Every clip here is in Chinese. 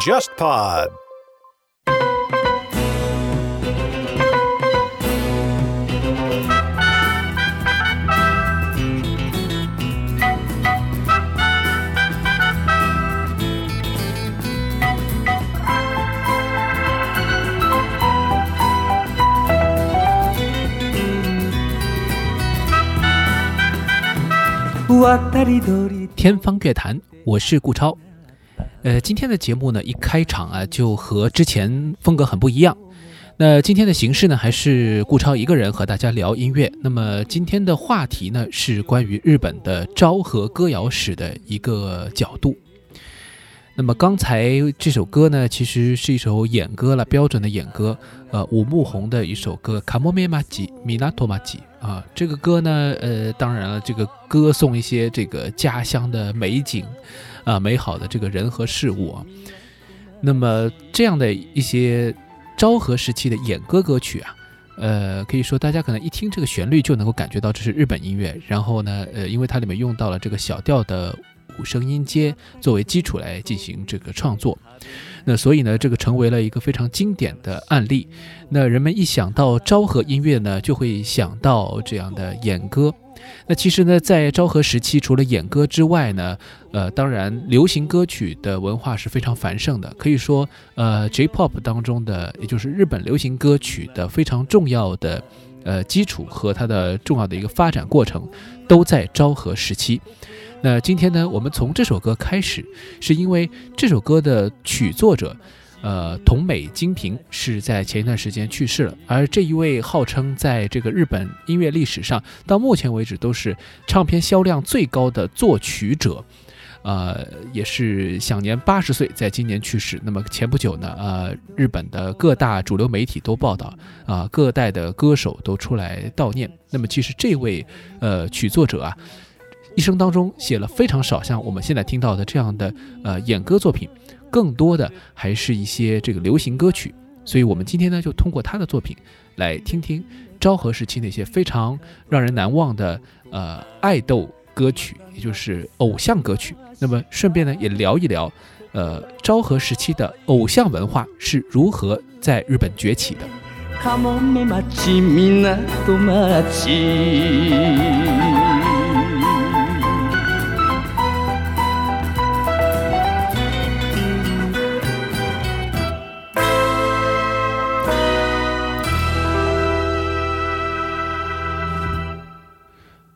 JustPod. 渡り鳥天方乐坛，我是顾超。呃，今天的节目呢，一开场啊，就和之前风格很不一样。那今天的形式呢，还是顾超一个人和大家聊音乐。那么今天的话题呢，是关于日本的昭和歌谣史的一个角度。那么刚才这首歌呢，其实是一首演歌了，标准的演歌。呃，五木红的一首歌《卡莫梅马吉米拉托马吉》啊，这个歌呢，呃，当然了，这个歌颂一些这个家乡的美景，啊，美好的这个人和事物。啊。那么这样的一些昭和时期的演歌歌曲啊，呃，可以说大家可能一听这个旋律就能够感觉到这是日本音乐。然后呢，呃，因为它里面用到了这个小调的。五声音阶作为基础来进行这个创作，那所以呢，这个成为了一个非常经典的案例。那人们一想到昭和音乐呢，就会想到这样的演歌。那其实呢，在昭和时期，除了演歌之外呢，呃，当然流行歌曲的文化是非常繁盛的。可以说，呃，J-pop 当中的，也就是日本流行歌曲的非常重要的呃基础和它的重要的一个发展过程，都在昭和时期。那今天呢，我们从这首歌开始，是因为这首歌的曲作者，呃，同美金平是在前一段时间去世了。而这一位号称在这个日本音乐历史上到目前为止都是唱片销量最高的作曲者，呃，也是享年八十岁，在今年去世。那么前不久呢，呃，日本的各大主流媒体都报道，啊，各代的歌手都出来悼念。那么其实这位呃曲作者啊。一生当中写了非常少像我们现在听到的这样的呃演歌作品，更多的还是一些这个流行歌曲。所以我们今天呢就通过他的作品来听听昭和时期那些非常让人难忘的呃爱豆歌曲，也就是偶像歌曲。那么顺便呢也聊一聊，呃昭和时期的偶像文化是如何在日本崛起的。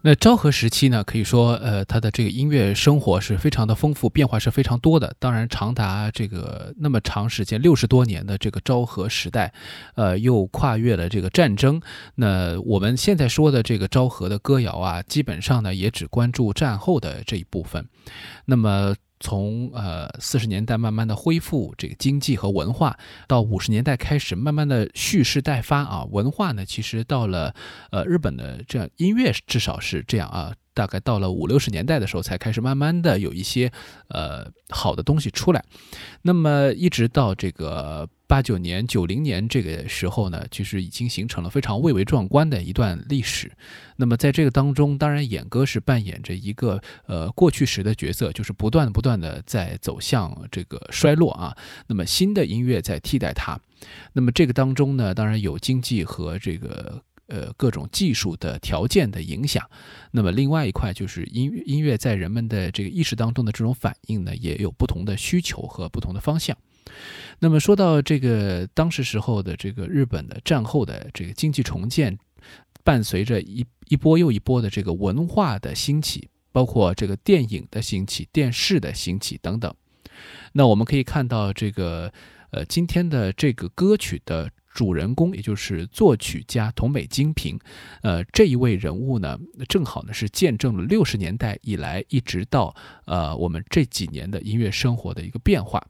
那昭和时期呢，可以说，呃，他的这个音乐生活是非常的丰富，变化是非常多的。当然，长达这个那么长时间，六十多年的这个昭和时代，呃，又跨越了这个战争。那我们现在说的这个昭和的歌谣啊，基本上呢，也只关注战后的这一部分。那么。从呃四十年代慢慢的恢复这个经济和文化，到五十年代开始慢慢的蓄势待发啊，文化呢其实到了呃日本的这样音乐至少是这样啊。大概到了五六十年代的时候，才开始慢慢的有一些呃好的东西出来。那么一直到这个八九年、九零年这个时候呢，其实已经形成了非常蔚为壮观的一段历史。那么在这个当中，当然演歌是扮演着一个呃过去时的角色，就是不断不断的在走向这个衰落啊。那么新的音乐在替代它。那么这个当中呢，当然有经济和这个。呃，各种技术的条件的影响，那么另外一块就是音，音乐在人们的这个意识当中的这种反应呢，也有不同的需求和不同的方向。那么说到这个当时时候的这个日本的战后的这个经济重建，伴随着一一波又一波的这个文化的兴起，包括这个电影的兴起、电视的兴起等等。那我们可以看到这个呃，今天的这个歌曲的。主人公，也就是作曲家桐美金平，呃，这一位人物呢，正好呢是见证了六十年代以来一直到呃我们这几年的音乐生活的一个变化。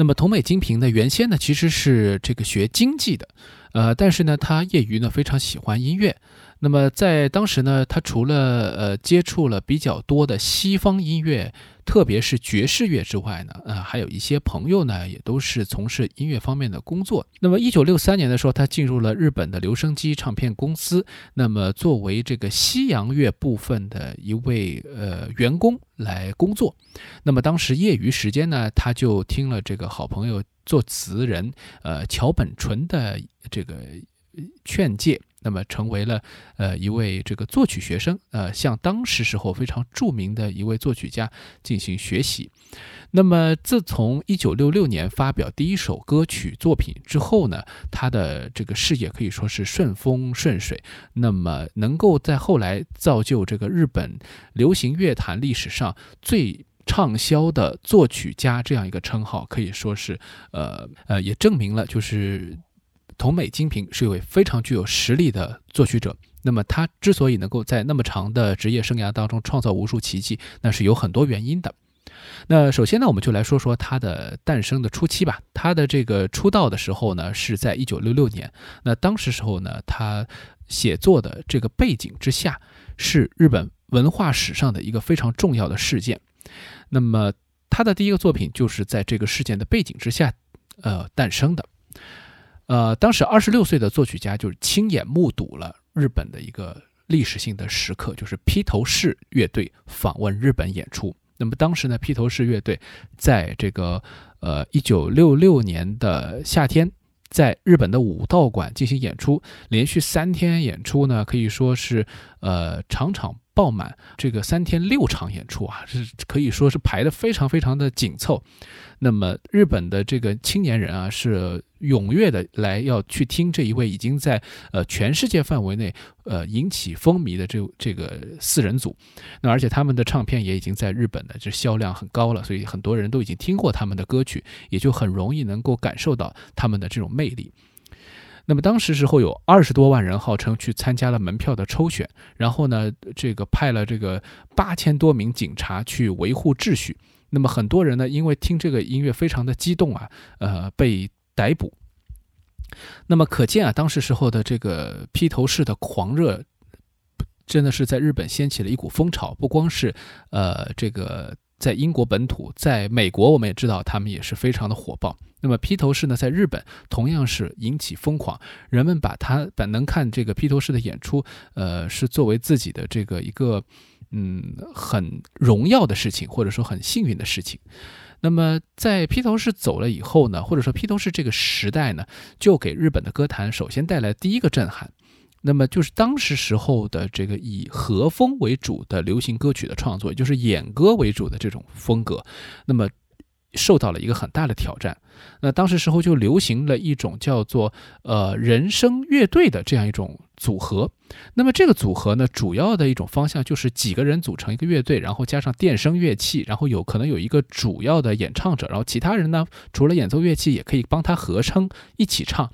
那么同美金平呢，原先呢其实是这个学经济的，呃，但是呢他业余呢非常喜欢音乐。那么在当时呢，他除了呃接触了比较多的西方音乐，特别是爵士乐之外呢，呃，还有一些朋友呢，也都是从事音乐方面的工作。那么一九六三年的时候，他进入了日本的留声机唱片公司，那么作为这个西洋乐部分的一位呃员工来工作。那么当时业余时间呢，他就听了这个好朋友作词人呃桥本纯的这个劝诫。那么成为了呃一位这个作曲学生，呃向当时时候非常著名的一位作曲家进行学习。那么自从一九六六年发表第一首歌曲作品之后呢，他的这个事业可以说是顺风顺水。那么能够在后来造就这个日本流行乐坛历史上最畅销的作曲家这样一个称号，可以说是呃呃也证明了就是。同美金平是一位非常具有实力的作曲者。那么他之所以能够在那么长的职业生涯当中创造无数奇迹，那是有很多原因的。那首先呢，我们就来说说他的诞生的初期吧。他的这个出道的时候呢，是在一九六六年。那当时时候呢，他写作的这个背景之下，是日本文化史上的一个非常重要的事件。那么他的第一个作品就是在这个事件的背景之下，呃，诞生的。呃，当时二十六岁的作曲家就是亲眼目睹了日本的一个历史性的时刻，就是披头士乐队访问日本演出。那么当时呢，披头士乐队在这个呃一九六六年的夏天，在日本的武道馆进行演出，连续三天演出呢，可以说是呃场场爆满。这个三天六场演出啊，是可以说是排的非常非常的紧凑。那么日本的这个青年人啊，是。踊跃的来要去听这一位已经在呃全世界范围内呃引起风靡的这这个四人组，那而且他们的唱片也已经在日本的这销量很高了，所以很多人都已经听过他们的歌曲，也就很容易能够感受到他们的这种魅力。那么当时时候有二十多万人号称去参加了门票的抽选，然后呢这个派了这个八千多名警察去维护秩序，那么很多人呢因为听这个音乐非常的激动啊，呃被。逮捕，那么可见啊，当时时候的这个披头士的狂热，真的是在日本掀起了一股风潮。不光是呃，这个在英国本土，在美国我们也知道他们也是非常的火爆。那么披头士呢，在日本同样是引起疯狂，人们把他本能看这个披头士的演出，呃，是作为自己的这个一个嗯很荣耀的事情，或者说很幸运的事情。那么，在披头士走了以后呢，或者说披头士这个时代呢，就给日本的歌坛首先带来第一个震撼。那么就是当时时候的这个以和风为主的流行歌曲的创作，也就是演歌为主的这种风格，那么受到了一个很大的挑战。那当时时候就流行了一种叫做呃人声乐队的这样一种。组合，那么这个组合呢，主要的一种方向就是几个人组成一个乐队，然后加上电声乐器，然后有可能有一个主要的演唱者，然后其他人呢，除了演奏乐器，也可以帮他合声一起唱，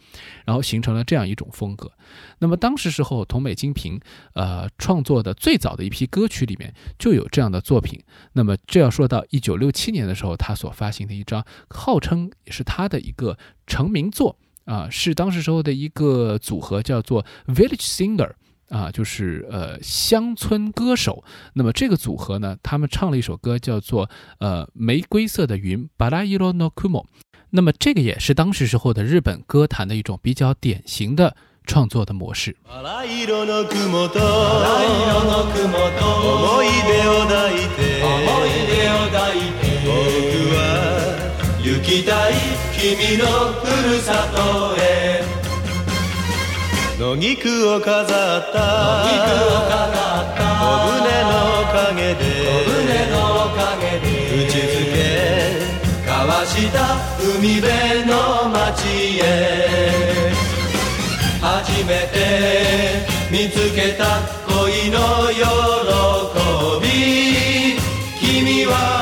然后形成了这样一种风格。那么当时时候，桐美金平呃创作的最早的一批歌曲里面就有这样的作品。那么这要说到一九六七年的时候，他所发行的一张，号称是他的一个成名作。啊，是当时时候的一个组合，叫做 Village Singer，啊，就是呃乡村歌手。那么这个组合呢，他们唱了一首歌，叫做呃玫瑰色的云 b a r a i r o no Kumo。那么这个也是当时时候的日本歌坛的一种比较典型的创作的模式。行きたい君のふるさとへ。野菊を飾った。小舟の陰で。打ち付け。交わした海辺の町へ。初めて見つけた恋の喜び。君は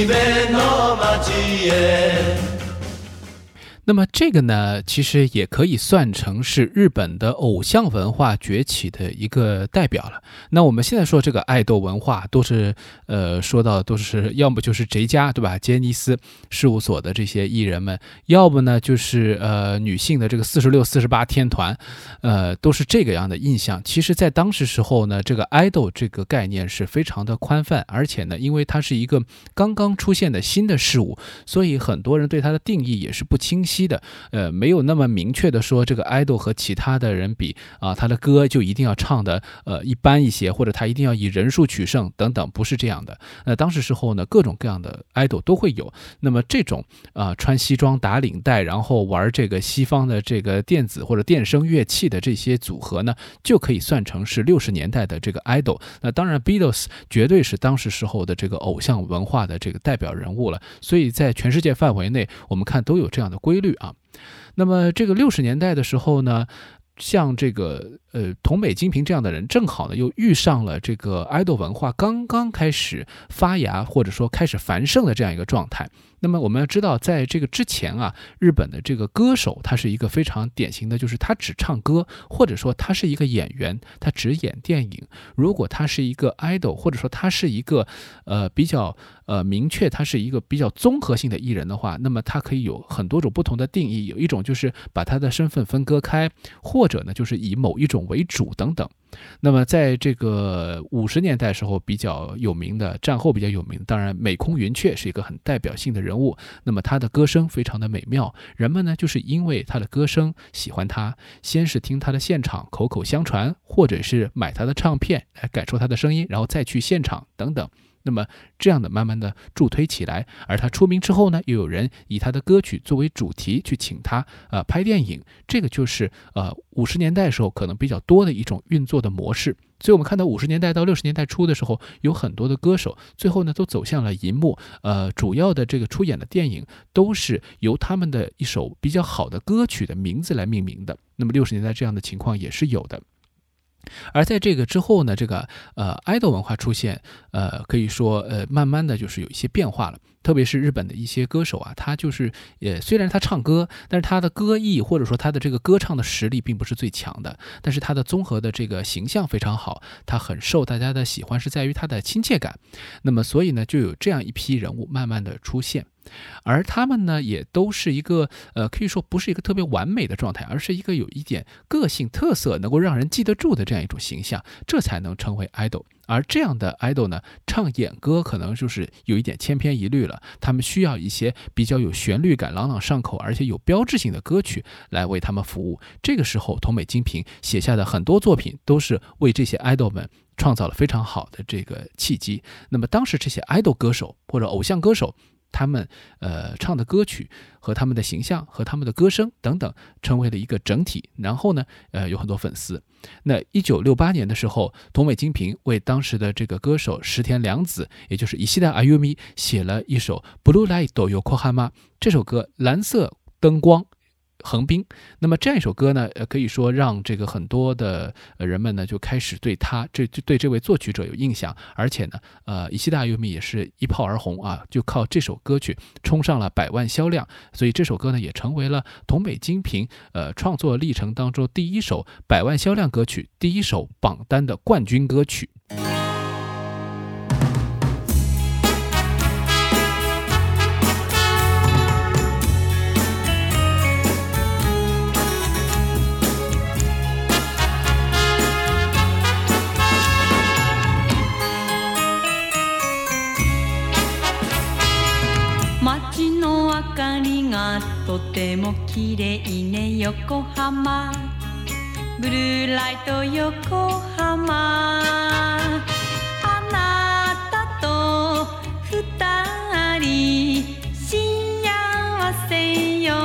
行きたい海辺の街へ 那么这个呢，其实也可以算成是日本的偶像文化崛起的一个代表了。那我们现在说这个爱豆文化，都是呃说到都是要么就是谁家对吧？杰尼斯事务所的这些艺人们，要不呢就是呃女性的这个四十六、四十八天团，呃都是这个样的印象。其实，在当时时候呢，这个爱豆这个概念是非常的宽泛，而且呢，因为它是一个刚刚出现的新的事物，所以很多人对它的定义也是不清晰。期的，呃，没有那么明确的说这个 idol 和其他的人比啊，他的歌就一定要唱的呃一般一些，或者他一定要以人数取胜等等，不是这样的。那当时时候呢，各种各样的 idol 都会有。那么这种啊穿西装打领带，然后玩这个西方的这个电子或者电声乐器的这些组合呢，就可以算成是六十年代的这个 idol。那当然，Beatles 绝对是当时时候的这个偶像文化的这个代表人物了。所以在全世界范围内，我们看都有这样的规。律啊，那么这个六十年代的时候呢，像这个呃桐美金平这样的人，正好呢又遇上了这个爱豆文化刚刚开始发芽或者说开始繁盛的这样一个状态。那么我们要知道，在这个之前啊，日本的这个歌手他是一个非常典型的，就是他只唱歌，或者说他是一个演员，他只演电影。如果他是一个 idol，或者说他是一个呃比较呃明确，他是一个比较综合性的艺人的话，那么他可以有很多种不同的定义。有一种就是把他的身份分割开，或者呢就是以某一种为主等等。那么，在这个五十年代时候比较有名的，战后比较有名，当然美空云雀是一个很代表性的人物。那么他的歌声非常的美妙，人们呢就是因为他的歌声喜欢他，先是听他的现场，口口相传，或者是买他的唱片来感受他的声音，然后再去现场等等。那么这样的慢慢的助推起来，而他出名之后呢，又有人以他的歌曲作为主题去请他呃拍电影，这个就是呃五十年代时候可能比较多的一种运作的模式。所以我们看到五十年代到六十年代初的时候，有很多的歌手最后呢都走向了银幕，呃主要的这个出演的电影都是由他们的一首比较好的歌曲的名字来命名的。那么六十年代这样的情况也是有的。而在这个之后呢，这个呃爱豆文化出现，呃可以说呃慢慢的就是有一些变化了。特别是日本的一些歌手啊，他就是呃虽然他唱歌，但是他的歌艺或者说他的这个歌唱的实力并不是最强的，但是他的综合的这个形象非常好，他很受大家的喜欢，是在于他的亲切感。那么所以呢，就有这样一批人物慢慢的出现。而他们呢，也都是一个呃，可以说不是一个特别完美的状态，而是一个有一点个性特色，能够让人记得住的这样一种形象，这才能成为 idol。而这样的 idol 呢，唱演歌可能就是有一点千篇一律了，他们需要一些比较有旋律感、朗朗上口，而且有标志性的歌曲来为他们服务。这个时候，同美金平写下的很多作品，都是为这些 idol 们创造了非常好的这个契机。那么，当时这些 idol 歌手或者偶像歌手。他们呃唱的歌曲和他们的形象和他们的歌声等等，成为了一个整体。然后呢，呃，有很多粉丝。那一九六八年的时候，同美金平为当时的这个歌手石田良子，也就是伊西代阿尤米，写了一首《Blue Light Do You k o h a m a》这首歌，蓝色灯光。横滨，那么这样一首歌呢，呃，可以说让这个很多的呃人们呢就开始对他这对这位作曲者有印象，而且呢，呃，伊西大优米也是一炮而红啊，就靠这首歌曲冲上了百万销量，所以这首歌呢也成为了桐美金平呃创作历程当中第一首百万销量歌曲，第一首榜单的冠军歌曲。とても綺麗ね横浜。ブルーライト横浜。あなたと二人幸せよ。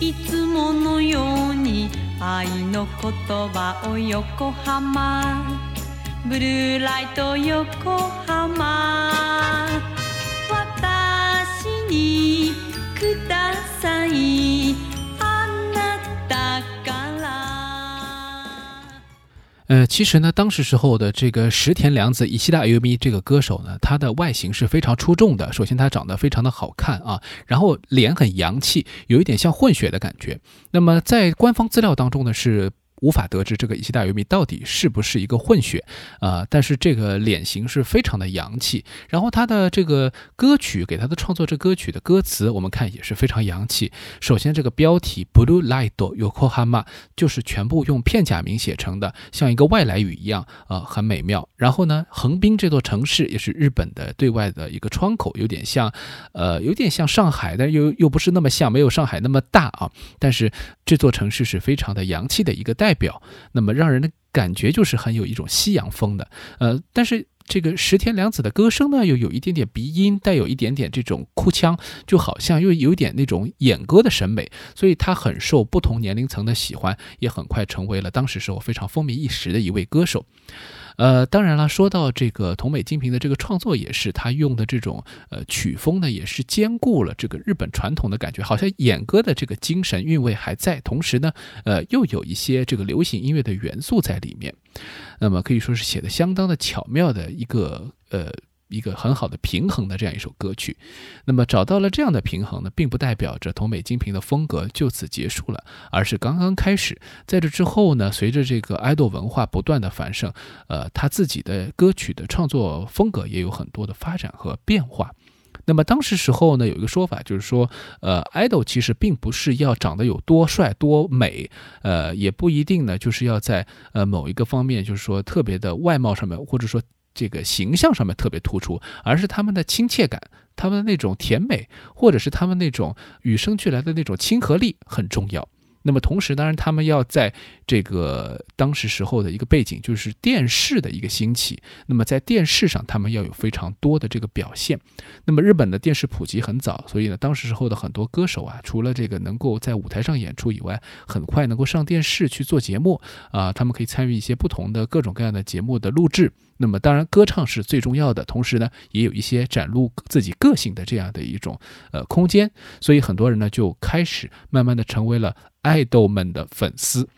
いつものように愛の言葉を横浜。ブルーライト横浜。呃，其实呢，当时时候的这个石田良子以西大 U 咪这个歌手呢，他的外形是非常出众的。首先，他长得非常的好看啊，然后脸很洋气，有一点像混血的感觉。那么在官方资料当中呢，是。无法得知这个伊西大由米到底是不是一个混血啊？但是这个脸型是非常的洋气，然后他的这个歌曲给他的创作这歌曲的歌词，我们看也是非常洋气。首先这个标题 Blue Light Yokohama 就是全部用片假名写成的，像一个外来语一样，呃，很美妙。然后呢，横滨这座城市也是日本的对外的一个窗口，有点像，呃，有点像上海，但又又不是那么像，没有上海那么大啊。但是这座城市是非常的洋气的一个代。表，那么让人的感觉就是很有一种西洋风的，呃，但是这个石田良子的歌声呢，又有一点点鼻音，带有一点点这种哭腔，就好像又有点那种演歌的审美，所以他很受不同年龄层的喜欢，也很快成为了当时时候非常风靡一时的一位歌手。呃，当然了，说到这个同美金平的这个创作，也是他用的这种呃曲风呢，也是兼顾了这个日本传统的感觉，好像演歌的这个精神韵味还在，同时呢，呃，又有一些这个流行音乐的元素在里面，那么可以说是写的相当的巧妙的一个呃。一个很好的平衡的这样一首歌曲，那么找到了这样的平衡呢，并不代表着同美金平的风格就此结束了，而是刚刚开始。在这之后呢，随着这个爱豆文化不断的繁盛，呃，他自己的歌曲的创作风格也有很多的发展和变化。那么当时时候呢，有一个说法就是说，呃，爱豆其实并不是要长得有多帅多美，呃，也不一定呢，就是要在呃某一个方面，就是说特别的外貌上面，或者说。这个形象上面特别突出，而是他们的亲切感，他们的那种甜美，或者是他们那种与生俱来的那种亲和力很重要。那么同时，当然他们要在这个当时时候的一个背景，就是电视的一个兴起。那么在电视上，他们要有非常多的这个表现。那么日本的电视普及很早，所以呢，当时时候的很多歌手啊，除了这个能够在舞台上演出以外，很快能够上电视去做节目啊，他们可以参与一些不同的各种各样的节目的录制。那么当然，歌唱是最重要的，同时呢，也有一些展露自己个性的这样的一种呃空间，所以很多人呢就开始慢慢的成为了爱豆们的粉丝。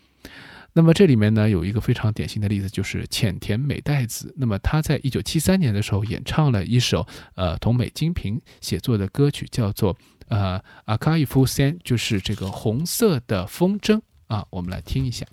那么这里面呢有一个非常典型的例子，就是浅田美代子。那么她在一九七三年的时候演唱了一首呃同美金平写作的歌曲，叫做呃阿卡伊夫森，就是这个红色的风筝啊，我们来听一下。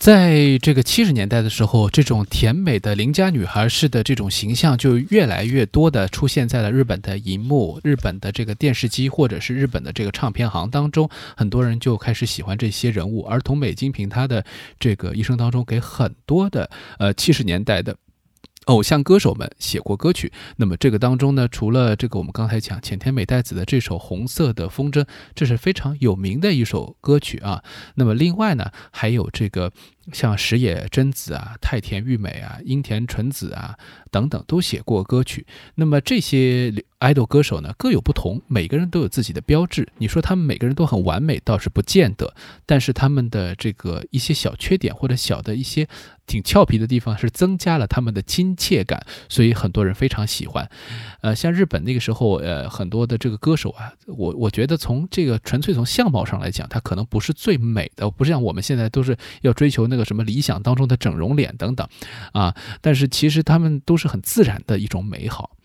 在这个七十年代的时候，这种甜美的邻家女孩式的这种形象就越来越多的出现在了日本的银幕、日本的这个电视机或者是日本的这个唱片行当中，很多人就开始喜欢这些人物。而同美金平他的这个一生当中，给很多的呃七十年代的。偶像歌手们写过歌曲，那么这个当中呢，除了这个我们刚才讲浅田美代子的这首《红色的风筝》，这是非常有名的一首歌曲啊。那么另外呢，还有这个像石野真子啊、太田裕美啊、樱田纯子啊等等都写过歌曲。那么这些 idol 歌手呢各有不同，每个人都有自己的标志。你说他们每个人都很完美，倒是不见得。但是他们的这个一些小缺点或者小的一些挺俏皮的地方，是增加了他们的亲切感，所以很多人非常喜欢。呃，像日本那个时候，呃，很多的这个歌手啊，我我觉得从这个纯粹从相貌上来讲，他可能不是最美的，不是像我们现在都是要追求那个什么理想当中的整容脸等等，啊，但是其实他们都是很自然的一种美好。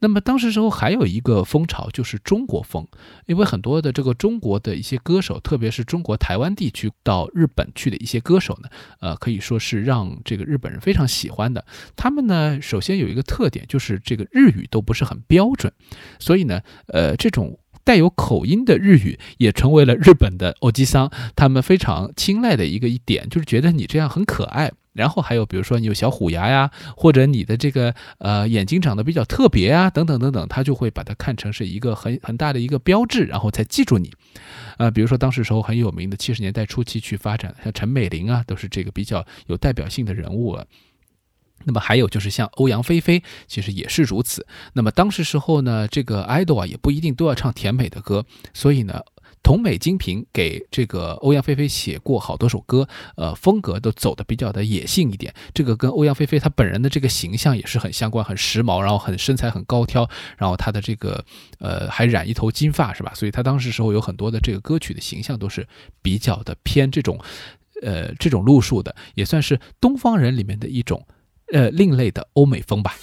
那么当时时候还有一个风潮就是中国风，因为很多的这个中国的一些歌手，特别是中国台湾地区到日本去的一些歌手呢，呃，可以说是让这个日本人非常喜欢的。他们呢，首先有一个特点就是这个日语都不是很标准，所以呢，呃，这种带有口音的日语也成为了日本的欧吉桑他们非常青睐的一个一点，就是觉得你这样很可爱。然后还有，比如说你有小虎牙呀，或者你的这个呃眼睛长得比较特别啊，等等等等，他就会把它看成是一个很很大的一个标志，然后才记住你。呃，比如说当时时候很有名的七十年代初期去发展，像陈美玲啊，都是这个比较有代表性的人物了。那么还有就是像欧阳菲菲，其实也是如此。那么当时时候呢，这个 idol 啊也不一定都要唱甜美的歌，所以呢。同美金平给这个欧阳菲菲写过好多首歌，呃，风格都走的比较的野性一点。这个跟欧阳菲菲她本人的这个形象也是很相关，很时髦，然后很身材很高挑，然后她的这个呃还染一头金发是吧？所以她当时时候有很多的这个歌曲的形象都是比较的偏这种，呃，这种路数的，也算是东方人里面的一种呃另类的欧美风吧。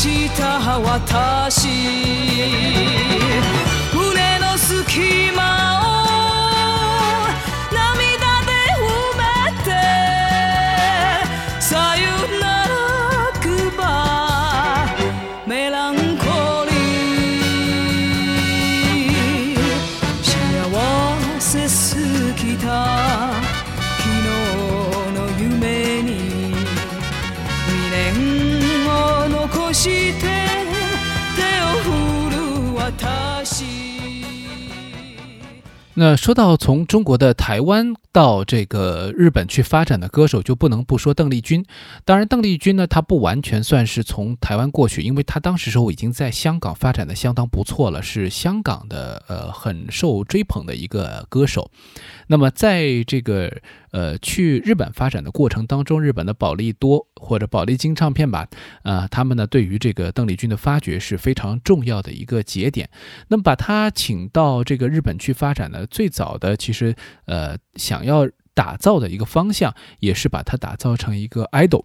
した私。那说到从中国的台湾到这个日本去发展的歌手，就不能不说邓丽君。当然，邓丽君呢，她不完全算是从台湾过去，因为她当时时候已经在香港发展的相当不错了，是香港的呃很受追捧的一个歌手。那么，在这个呃去日本发展的过程当中，日本的保利多或者保利金唱片吧，啊，他们呢对于这个邓丽君的发掘是非常重要的一个节点。那么把她请到这个日本去发展呢，最早的其实呃想要打造的一个方向，也是把它打造成一个 idol。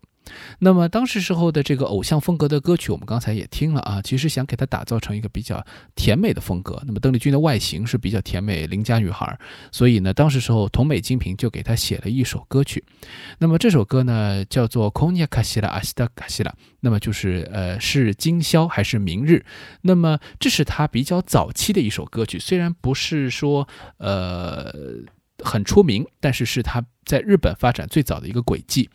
那么当时时候的这个偶像风格的歌曲，我们刚才也听了啊，其实想给它打造成一个比较甜美的风格。那么邓丽君的外形是比较甜美邻家女孩，所以呢，当时时候桐美金平就给她写了一首歌曲。那么这首歌呢叫做《k o n y a k a s i a a s t a k a s i a 那么就是呃是今宵还是明日？那么这是他比较早期的一首歌曲，虽然不是说呃很出名，但是是他。在日本发展最早的一个轨迹，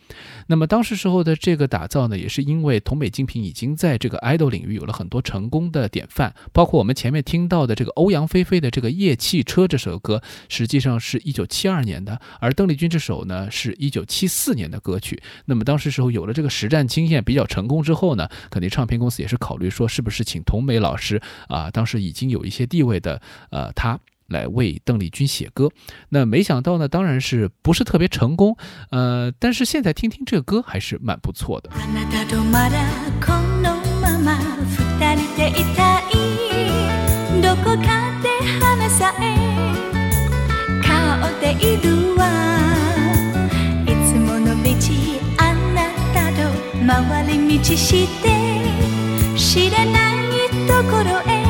那么当时时候的这个打造呢，也是因为同美精品已经在这个 idol 领域有了很多成功的典范，包括我们前面听到的这个欧阳菲菲的这个《夜汽车》这首歌，实际上是一九七二年的，而邓丽君这首呢是一九七四年的歌曲。那么当时时候有了这个实战经验比较成功之后呢，肯定唱片公司也是考虑说是不是请同美老师啊，当时已经有一些地位的呃他。来为邓丽君写歌，那没想到呢，当然是不是特别成功，呃，但是现在听听这个歌还是蛮不错的。回り道して 知れないところへ行きたい私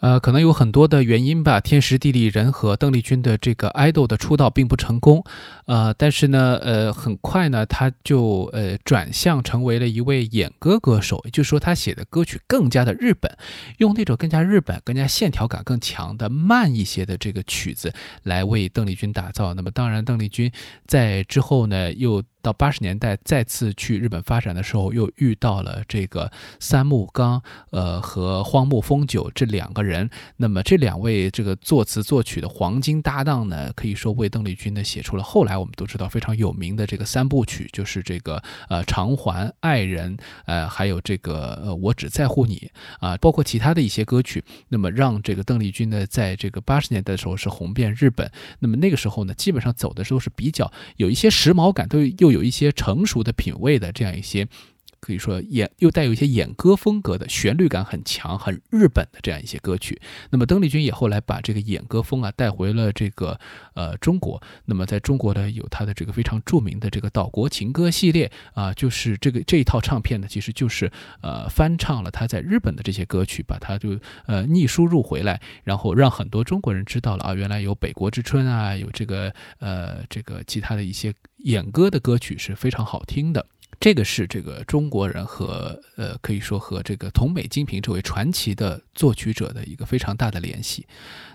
呃，可能有很多的原因吧，天时地利人和，邓丽君的这个爱豆的出道并不成功，呃，但是呢，呃，很快呢，她就呃转向成为了一位演歌歌手，也就是说，她写的歌曲更加的日本，用那种更加日本、更加线条感更强的慢一些的这个曲子来为邓丽君打造。那么，当然，邓丽君在之后呢，又。到八十年代再次去日本发展的时候，又遇到了这个三木刚，呃和荒木丰久这两个人。那么这两位这个作词作曲的黄金搭档呢，可以说为邓丽君呢写出了后来我们都知道非常有名的这个三部曲，就是这个呃偿还、爱人，呃还有这个呃我只在乎你啊，包括其他的一些歌曲。那么让这个邓丽君呢，在这个八十年代的时候是红遍日本。那么那个时候呢，基本上走的时候是比较有一些时髦感，都又。有有一些成熟的品味的这样一些。可以说演又带有一些演歌风格的旋律感很强、很日本的这样一些歌曲。那么邓丽君也后来把这个演歌风啊带回了这个呃中国。那么在中国呢，有她的这个非常著名的这个岛国情歌系列啊，就是这个这一套唱片呢，其实就是呃翻唱了她在日本的这些歌曲，把它就呃逆输入回来，然后让很多中国人知道了啊，原来有《北国之春》啊，有这个呃这个其他的一些演歌的歌曲是非常好听的。这个是这个中国人和呃，可以说和这个同美金平这位传奇的作曲者的一个非常大的联系。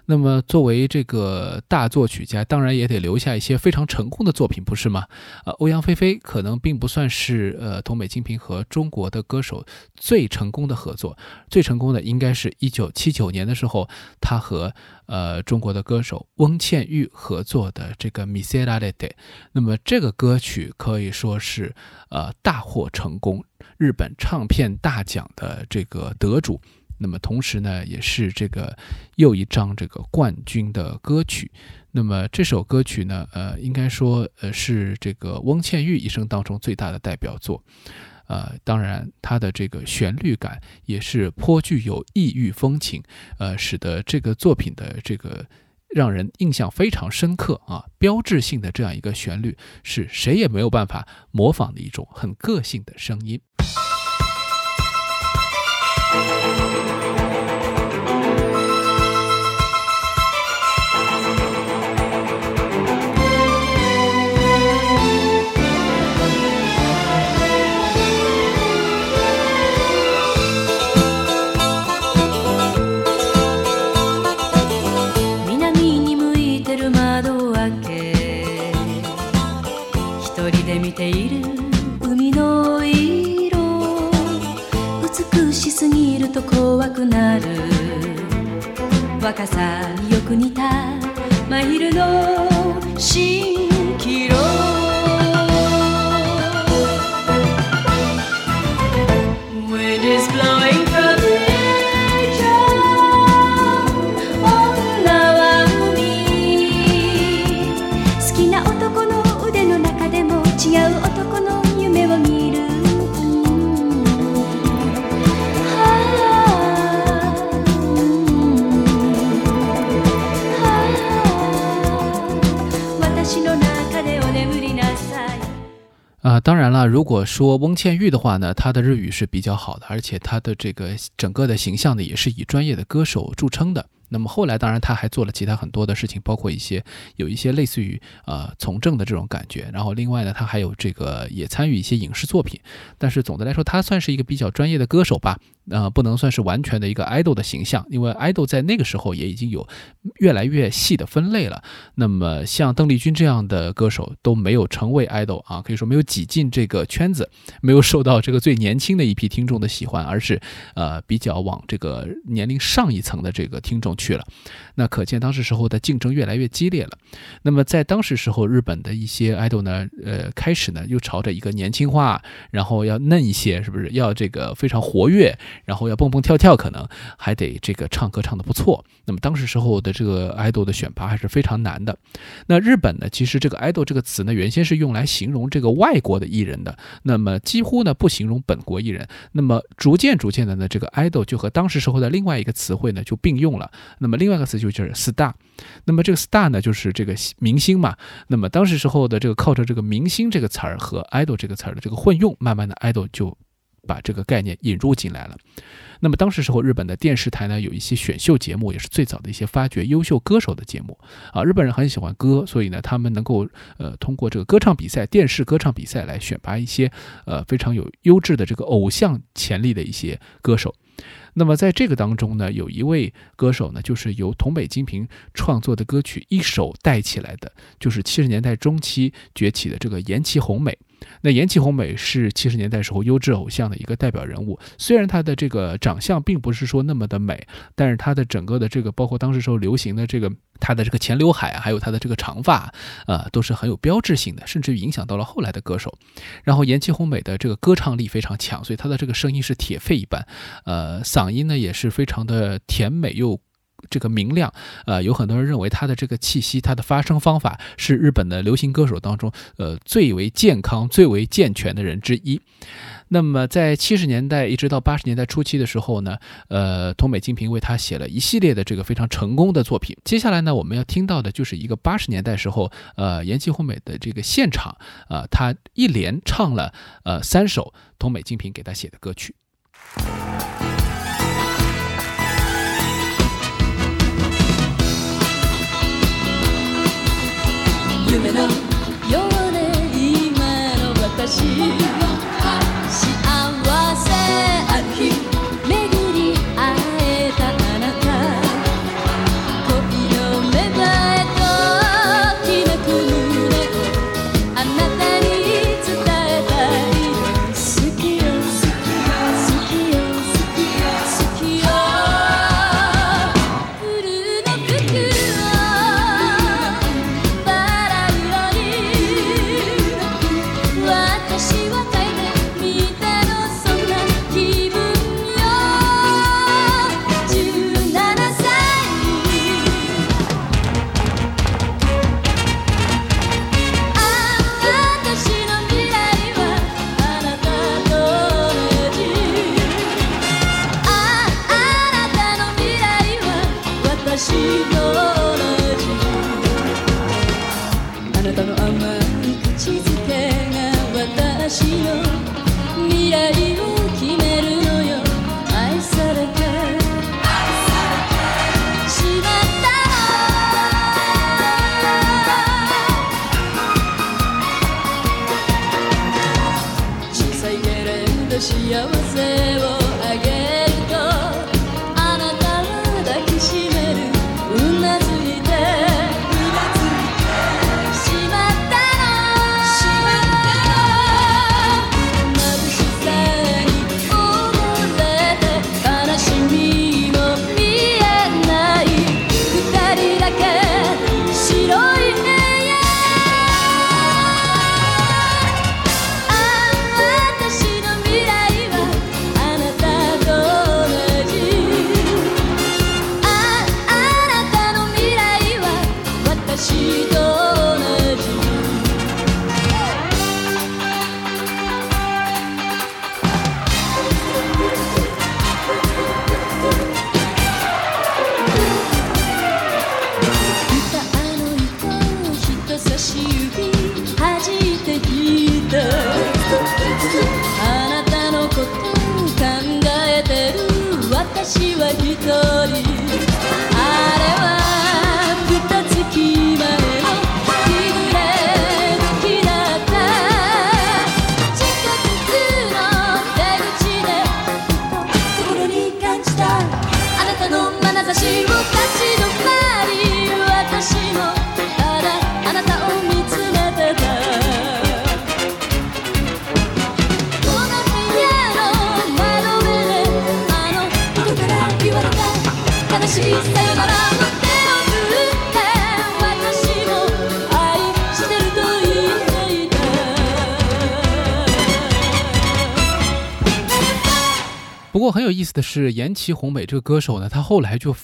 那么，作为这个大作曲家，当然也得留下一些非常成功的作品，不是吗？呃，欧阳菲菲可能并不算是呃同美金平和中国的歌手最成功的合作，最成功的应该是一九七九年的时候，他和呃中国的歌手翁倩玉合作的这个《Misera de》。那么这个歌曲可以说是呃大获成功，日本唱片大奖的这个得主。那么同时呢，也是这个又一张这个冠军的歌曲。那么这首歌曲呢，呃，应该说呃是这个翁倩玉一生当中最大的代表作。呃，当然它的这个旋律感也是颇具有异域风情，呃，使得这个作品的这个让人印象非常深刻啊，标志性的这样一个旋律，是谁也没有办法模仿的一种很个性的声音。Música すぎると怖くなる。若さによく似た真昼の蜃気楼。啊、当然了，如果说翁倩玉的话呢，她的日语是比较好的，而且她的这个整个的形象呢，也是以专业的歌手著称的。那么后来，当然她还做了其他很多的事情，包括一些有一些类似于呃从政的这种感觉。然后另外呢，她还有这个也参与一些影视作品。但是总的来说，她算是一个比较专业的歌手吧。呃，不能算是完全的一个 idol 的形象，因为 idol 在那个时候也已经有越来越细的分类了。那么像邓丽君这样的歌手都没有成为 idol 啊，可以说没有挤进这个圈子，没有受到这个最年轻的一批听众的喜欢，而是呃比较往这个年龄上一层的这个听众去了。那可见当时时候的竞争越来越激烈了。那么在当时时候，日本的一些 idol 呢，呃，开始呢又朝着一个年轻化，然后要嫩一些，是不是要这个非常活跃？然后要蹦蹦跳跳，可能还得这个唱歌唱得不错。那么当时时候的这个 idol 的选拔还是非常难的。那日本呢，其实这个 idol 这个词呢，原先是用来形容这个外国的艺人的，那么几乎呢不形容本国艺人。那么逐渐逐渐的呢，这个 idol 就和当时时候的另外一个词汇呢就并用了。那么另外一个词就是 star。那么这个 star 呢，就是这个明星嘛。那么当时时候的这个靠着这个明星这个词儿和 idol 这个词儿的这个混用，慢慢的 idol 就把这个概念引入进来了。那么当时时候，日本的电视台呢有一些选秀节目，也是最早的一些发掘优秀歌手的节目啊。日本人很喜欢歌，所以呢，他们能够呃通过这个歌唱比赛、电视歌唱比赛来选拔一些呃非常有优质的这个偶像潜力的一些歌手。那么在这个当中呢，有一位歌手呢，就是由桐北金平创作的歌曲一手带起来的，就是七十年代中期崛起的这个岩崎宏美。那岩崎宏美是七十年代时候优质偶像的一个代表人物，虽然她的这个长相并不是说那么的美，但是她的整个的这个，包括当时时候流行的这个她的这个前刘海啊，还有她的这个长发，呃，都是很有标志性的，甚至于影响到了后来的歌手。然后岩崎宏美的这个歌唱力非常强，所以她的这个声音是铁肺一般，呃，嗓嗓音呢也是非常的甜美又。这个明亮，呃，有很多人认为他的这个气息，他的发声方法是日本的流行歌手当中，呃，最为健康、最为健全的人之一。那么，在七十年代一直到八十年代初期的时候呢，呃，东北金平为他写了一系列的这个非常成功的作品。接下来呢，我们要听到的就是一个八十年代时候，呃，岩崎宏美的这个现场，呃，他一连唱了呃三首东北金平给他写的歌曲。夢のようね。今の私。不过很有意思的是，岩崎宏美这个歌手呢，他后来就。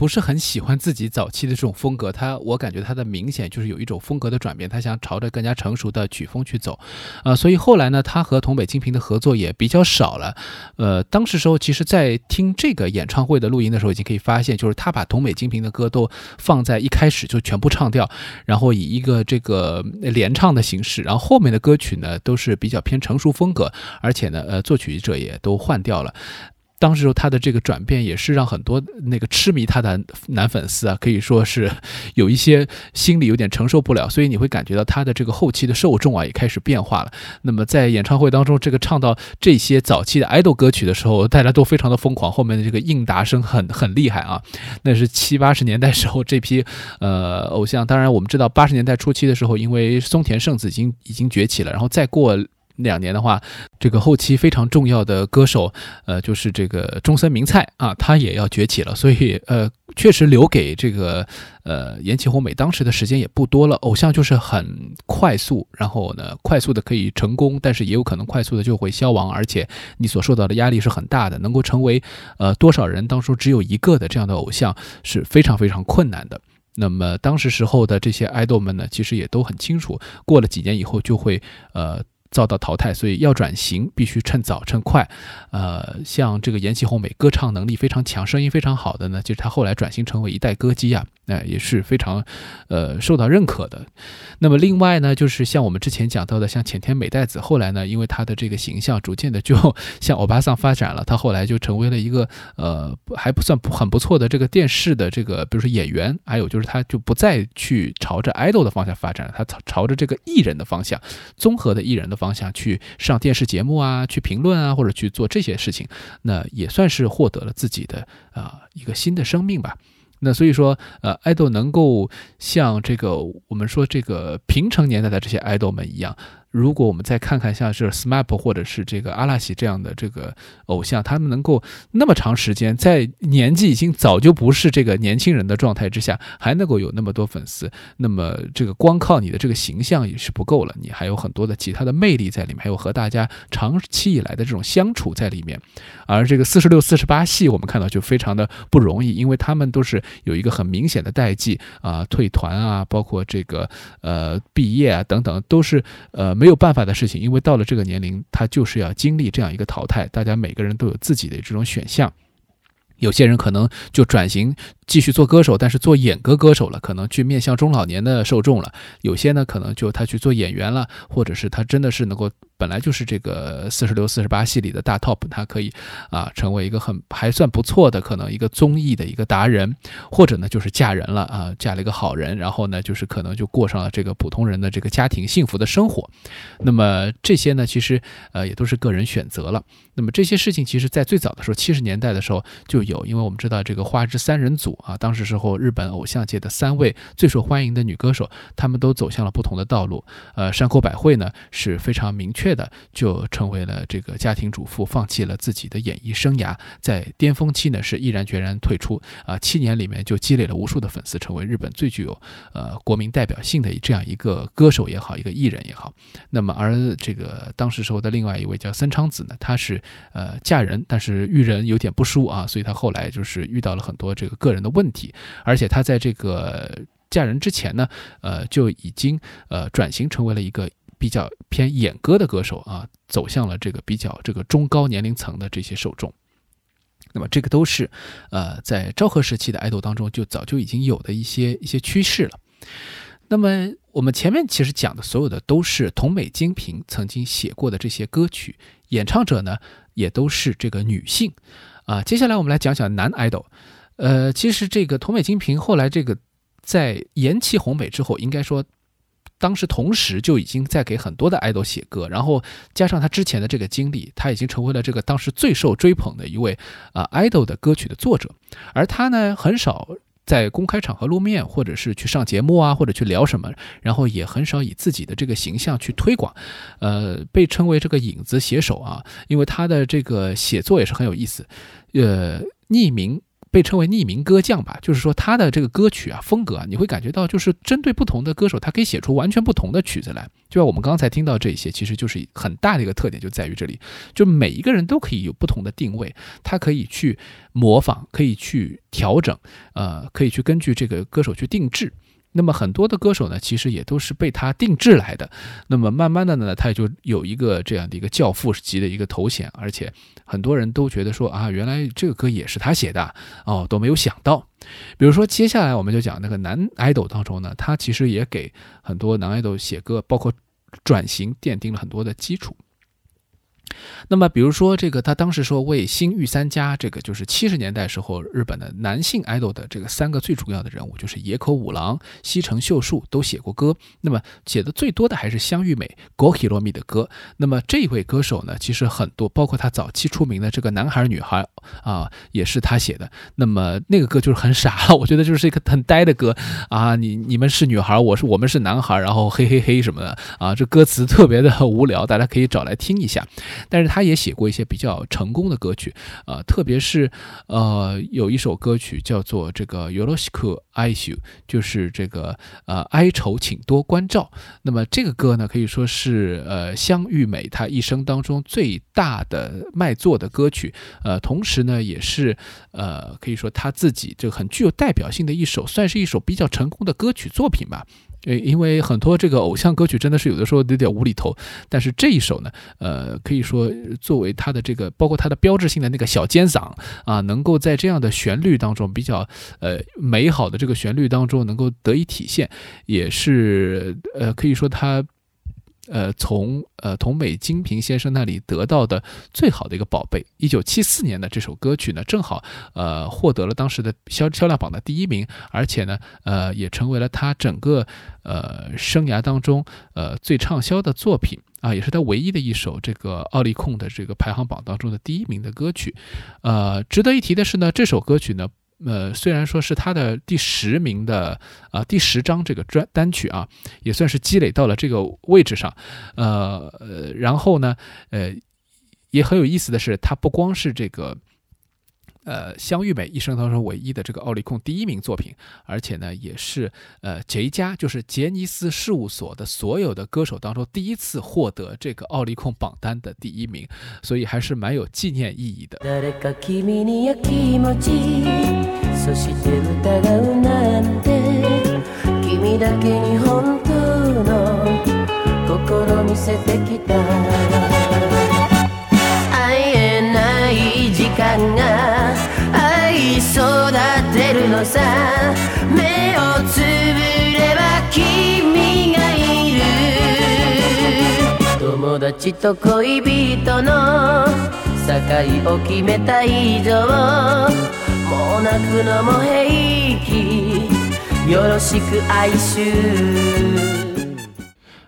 不是很喜欢自己早期的这种风格，他我感觉他的明显就是有一种风格的转变，他想朝着更加成熟的曲风去走，呃，所以后来呢，他和桐北金平的合作也比较少了。呃，当时时候其实，在听这个演唱会的录音的时候，已经可以发现，就是他把桐北金平的歌都放在一开始就全部唱掉，然后以一个这个联唱的形式，然后后面的歌曲呢都是比较偏成熟风格，而且呢，呃，作曲者也都换掉了。当时他的这个转变也是让很多那个痴迷他的男粉丝啊，可以说是有一些心里有点承受不了，所以你会感觉到他的这个后期的受众啊也开始变化了。那么在演唱会当中，这个唱到这些早期的爱豆歌曲的时候，大家都非常的疯狂，后面的这个应答声很很厉害啊。那是七八十年代时候这批呃偶像，当然我们知道八十年代初期的时候，因为松田圣子已经已经崛起了，然后再过。两年的话，这个后期非常重要的歌手，呃，就是这个中森明菜啊，他也要崛起了。所以，呃，确实留给这个呃岩崎宏美当时的时间也不多了。偶像就是很快速，然后呢，快速的可以成功，但是也有可能快速的就会消亡，而且你所受到的压力是很大的。能够成为呃多少人当初只有一个的这样的偶像是非常非常困难的。那么当时时候的这些爱豆们呢，其实也都很清楚，过了几年以后就会呃。遭到淘汰，所以要转型必须趁早趁快。呃，像这个岩崎红美，歌唱能力非常强，声音非常好的呢，就是他后来转型成为一代歌姬啊。那也是非常，呃，受到认可的。那么另外呢，就是像我们之前讲到的，像浅田美代子，后来呢，因为她的这个形象逐渐的就向欧巴桑发展了，她后来就成为了一个呃还不算很不错的这个电视的这个，比如说演员，还有就是她就不再去朝着 idol 的方向发展了，她朝朝着这个艺人的方向，综合的艺人的方向去上电视节目啊，去评论啊，或者去做这些事情，那也算是获得了自己的啊一个新的生命吧。那所以说，呃，爱豆能够像这个我们说这个平成年代的这些爱豆们一样。如果我们再看看像是 SMAP 或者是这个阿拉西这样的这个偶像，他们能够那么长时间在年纪已经早就不是这个年轻人的状态之下，还能够有那么多粉丝，那么这个光靠你的这个形象也是不够了，你还有很多的其他的魅力在里面，还有和大家长期以来的这种相处在里面。而这个四十六、四十八系，我们看到就非常的不容易，因为他们都是有一个很明显的代际啊，退团啊，包括这个呃毕业啊等等，都是呃。没有办法的事情，因为到了这个年龄，他就是要经历这样一个淘汰。大家每个人都有自己的这种选项，有些人可能就转型继续做歌手，但是做演歌歌手了，可能去面向中老年的受众了。有些呢，可能就他去做演员了，或者是他真的是能够。本来就是这个四十六、四十八系里的大 top，他可以啊成为一个很还算不错的可能一个综艺的一个达人，或者呢就是嫁人了啊，嫁了一个好人，然后呢就是可能就过上了这个普通人的这个家庭幸福的生活。那么这些呢其实呃也都是个人选择了。那么这些事情其实在最早的时候，七十年代的时候就有，因为我们知道这个花之三人组啊，当时时候日本偶像界的三位最受欢迎的女歌手，她们都走向了不同的道路。呃，山口百惠呢是非常明确。的就成为了这个家庭主妇，放弃了自己的演艺生涯，在巅峰期呢是毅然决然退出啊，七年里面就积累了无数的粉丝，成为日本最具有呃国民代表性的这样一个歌手也好，一个艺人也好。那么而这个当时时候的另外一位叫森昌子呢，她是呃嫁人，但是遇人有点不淑啊，所以她后来就是遇到了很多这个个人的问题，而且她在这个嫁人之前呢，呃就已经呃转型成为了一个。比较偏演歌的歌手啊，走向了这个比较这个中高年龄层的这些受众。那么这个都是呃在昭和时期的爱豆当中就早就已经有的一些一些趋势了。那么我们前面其实讲的所有的都是同美金平曾经写过的这些歌曲，演唱者呢也都是这个女性啊。接下来我们来讲讲男爱豆。呃，其实这个桐美金平后来这个在延期红美之后，应该说。当时同时就已经在给很多的爱豆写歌，然后加上他之前的这个经历，他已经成为了这个当时最受追捧的一位啊爱豆的歌曲的作者。而他呢，很少在公开场合露面，或者是去上节目啊，或者去聊什么，然后也很少以自己的这个形象去推广。呃，被称为这个影子写手啊，因为他的这个写作也是很有意思，呃，匿名。被称为匿名歌将吧，就是说他的这个歌曲啊风格啊，你会感觉到就是针对不同的歌手，他可以写出完全不同的曲子来。就像我们刚才听到这些，其实就是很大的一个特点，就在于这里，就每一个人都可以有不同的定位，他可以去模仿，可以去调整，呃，可以去根据这个歌手去定制。那么很多的歌手呢，其实也都是被他定制来的。那么慢慢的呢，他也就有一个这样的一个教父级的一个头衔，而且很多人都觉得说啊，原来这个歌也是他写的哦，都没有想到。比如说接下来我们就讲那个男 idol 当中呢，他其实也给很多男 idol 写歌，包括转型奠定了很多的基础。那么，比如说这个，他当时说为新御三家，这个就是七十年代时候日本的男性 idol 的这个三个最主要的人物，就是野口五郎、西城秀树都写过歌。那么写的最多的还是香玉美 Gohiromi 的歌。那么这位歌手呢，其实很多，包括他早期出名的这个男孩女孩啊，也是他写的。那么那个歌就是很傻，我觉得就是一个很呆的歌啊。你你们是女孩，我是我们是男孩，然后嘿嘿嘿什么的啊，这歌词特别的无聊，大家可以找来听一下。但是他也写过一些比较成功的歌曲，呃，特别是呃有一首歌曲叫做这个 Yoroshiku i s u 就是这个呃哀愁请多关照。那么这个歌呢，可以说是呃香玉美她一生当中最大的卖座的歌曲，呃，同时呢也是呃可以说他自己就很具有代表性的一首，算是一首比较成功的歌曲作品吧。呃，因为很多这个偶像歌曲真的是有的时候有点无厘头，但是这一首呢，呃，可以说作为他的这个，包括他的标志性的那个小尖嗓啊，能够在这样的旋律当中比较呃美好的这个旋律当中能够得以体现，也是呃可以说他。呃，从呃桐美金平先生那里得到的最好的一个宝贝，一九七四年的这首歌曲呢，正好呃获得了当时的销销量榜的第一名，而且呢，呃也成为了他整个呃生涯当中呃最畅销的作品啊，也是他唯一的一首这个奥利控的这个排行榜当中的第一名的歌曲。呃，值得一提的是呢，这首歌曲呢。呃，虽然说是他的第十名的啊，第十张这个专单曲啊，也算是积累到了这个位置上，呃呃，然后呢，呃，也很有意思的是，他不光是这个。呃，香玉美一生当中唯一的这个奥利控第一名作品，而且呢，也是呃杰家就是杰尼斯事务所的所有的歌手当中第一次获得这个奥利控榜单的第一名，所以还是蛮有纪念意义的。育てるのさ。目をつぶれば君がいる。友達と恋人の境を決めた以上もう泣くのも平気。よろしく哀愁。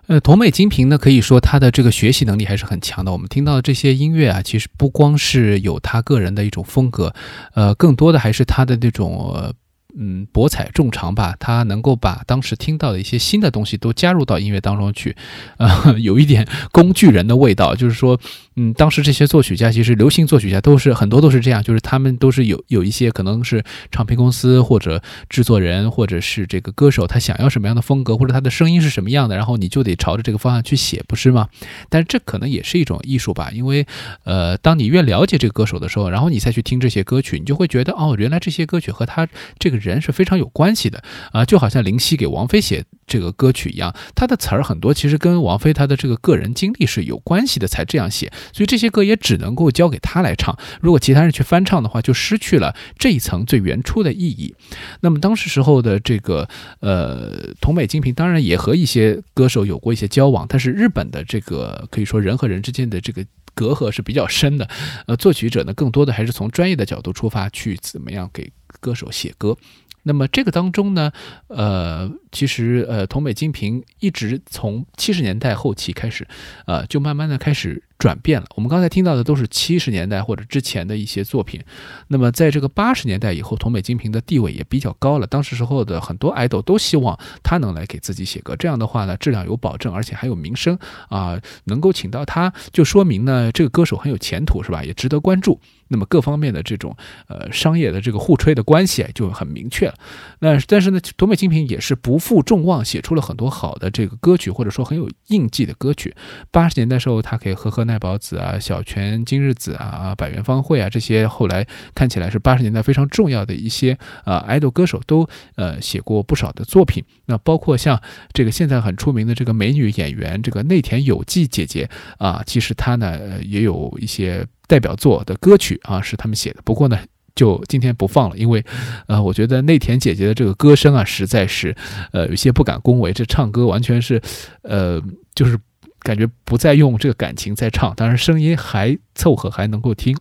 呃，桐美金平呢，可以说他的这个学习能力还是很强的。我们听到的这些音乐啊，其实不光是有他个人的一种风格，呃，更多的还是他的那种。嗯，博采众长吧，他能够把当时听到的一些新的东西都加入到音乐当中去，呃，有一点工具人的味道。就是说，嗯，当时这些作曲家，其实流行作曲家都是很多都是这样，就是他们都是有有一些可能是唱片公司或者制作人或者是这个歌手，他想要什么样的风格或者他的声音是什么样的，然后你就得朝着这个方向去写，不是吗？但是这可能也是一种艺术吧，因为呃，当你越了解这个歌手的时候，然后你再去听这些歌曲，你就会觉得哦，原来这些歌曲和他这个。人是非常有关系的啊，就好像林夕给王菲写这个歌曲一样，他的词儿很多其实跟王菲她的这个个人经历是有关系的，才这样写。所以这些歌也只能够交给他来唱，如果其他人去翻唱的话，就失去了这一层最原初的意义。那么当时时候的这个呃，桐美金平当然也和一些歌手有过一些交往，但是日本的这个可以说人和人之间的这个隔阂是比较深的。呃，作曲者呢，更多的还是从专业的角度出发去怎么样给。歌手写歌，那么这个当中呢，呃，其实呃，桐美金平一直从七十年代后期开始，呃，就慢慢的开始。转变了。我们刚才听到的都是七十年代或者之前的一些作品，那么在这个八十年代以后，桐美金平的地位也比较高了。当时时候的很多爱豆都希望他能来给自己写歌，这样的话呢，质量有保证，而且还有名声啊，能够请到他，就说明呢这个歌手很有前途，是吧？也值得关注。那么各方面的这种呃商业的这个互吹的关系就很明确了。那但是呢，桐北金平也是不负众望，写出了很多好的这个歌曲，或者说很有印记的歌曲。八十年代时候，他给和和奈保子啊、小泉今日子啊、百元芳惠啊这些后来看起来是八十年代非常重要的一些呃爱豆歌手都呃写过不少的作品。那包括像这个现在很出名的这个美女演员这个内田有纪姐姐啊，其实她呢也有一些。代表作的歌曲啊，是他们写的。不过呢，就今天不放了，因为，呃，我觉得内田姐姐的这个歌声啊，实在是，呃，有些不敢恭维。这唱歌完全是，呃，就是感觉不再用这个感情在唱，当然声音还凑合，还能够听。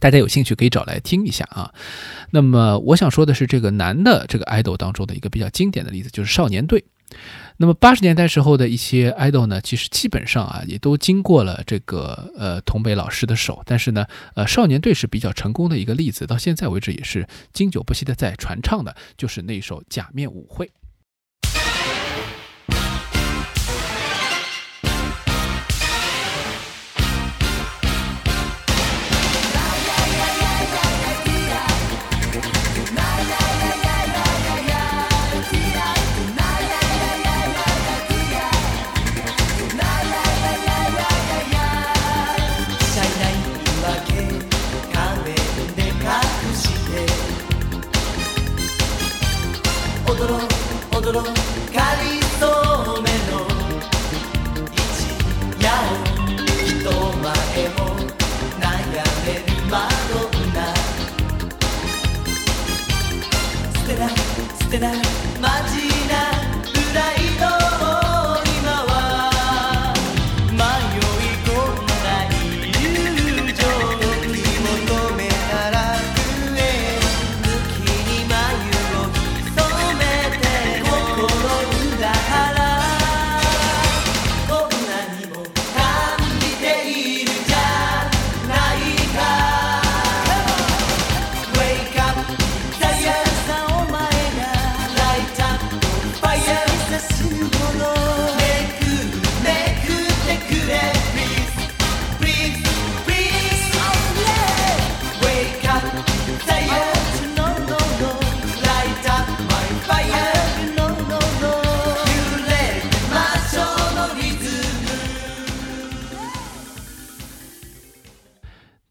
大家有兴趣可以找来听一下啊。那么我想说的是，这个男的这个 idol 当中的一个比较经典的例子，就是少年队。那么八十年代时候的一些 idol 呢，其实基本上啊也都经过了这个呃桐北老师的手，但是呢，呃少年队是比较成功的一个例子，到现在为止也是经久不息的在传唱的，就是那首《假面舞会》。捨て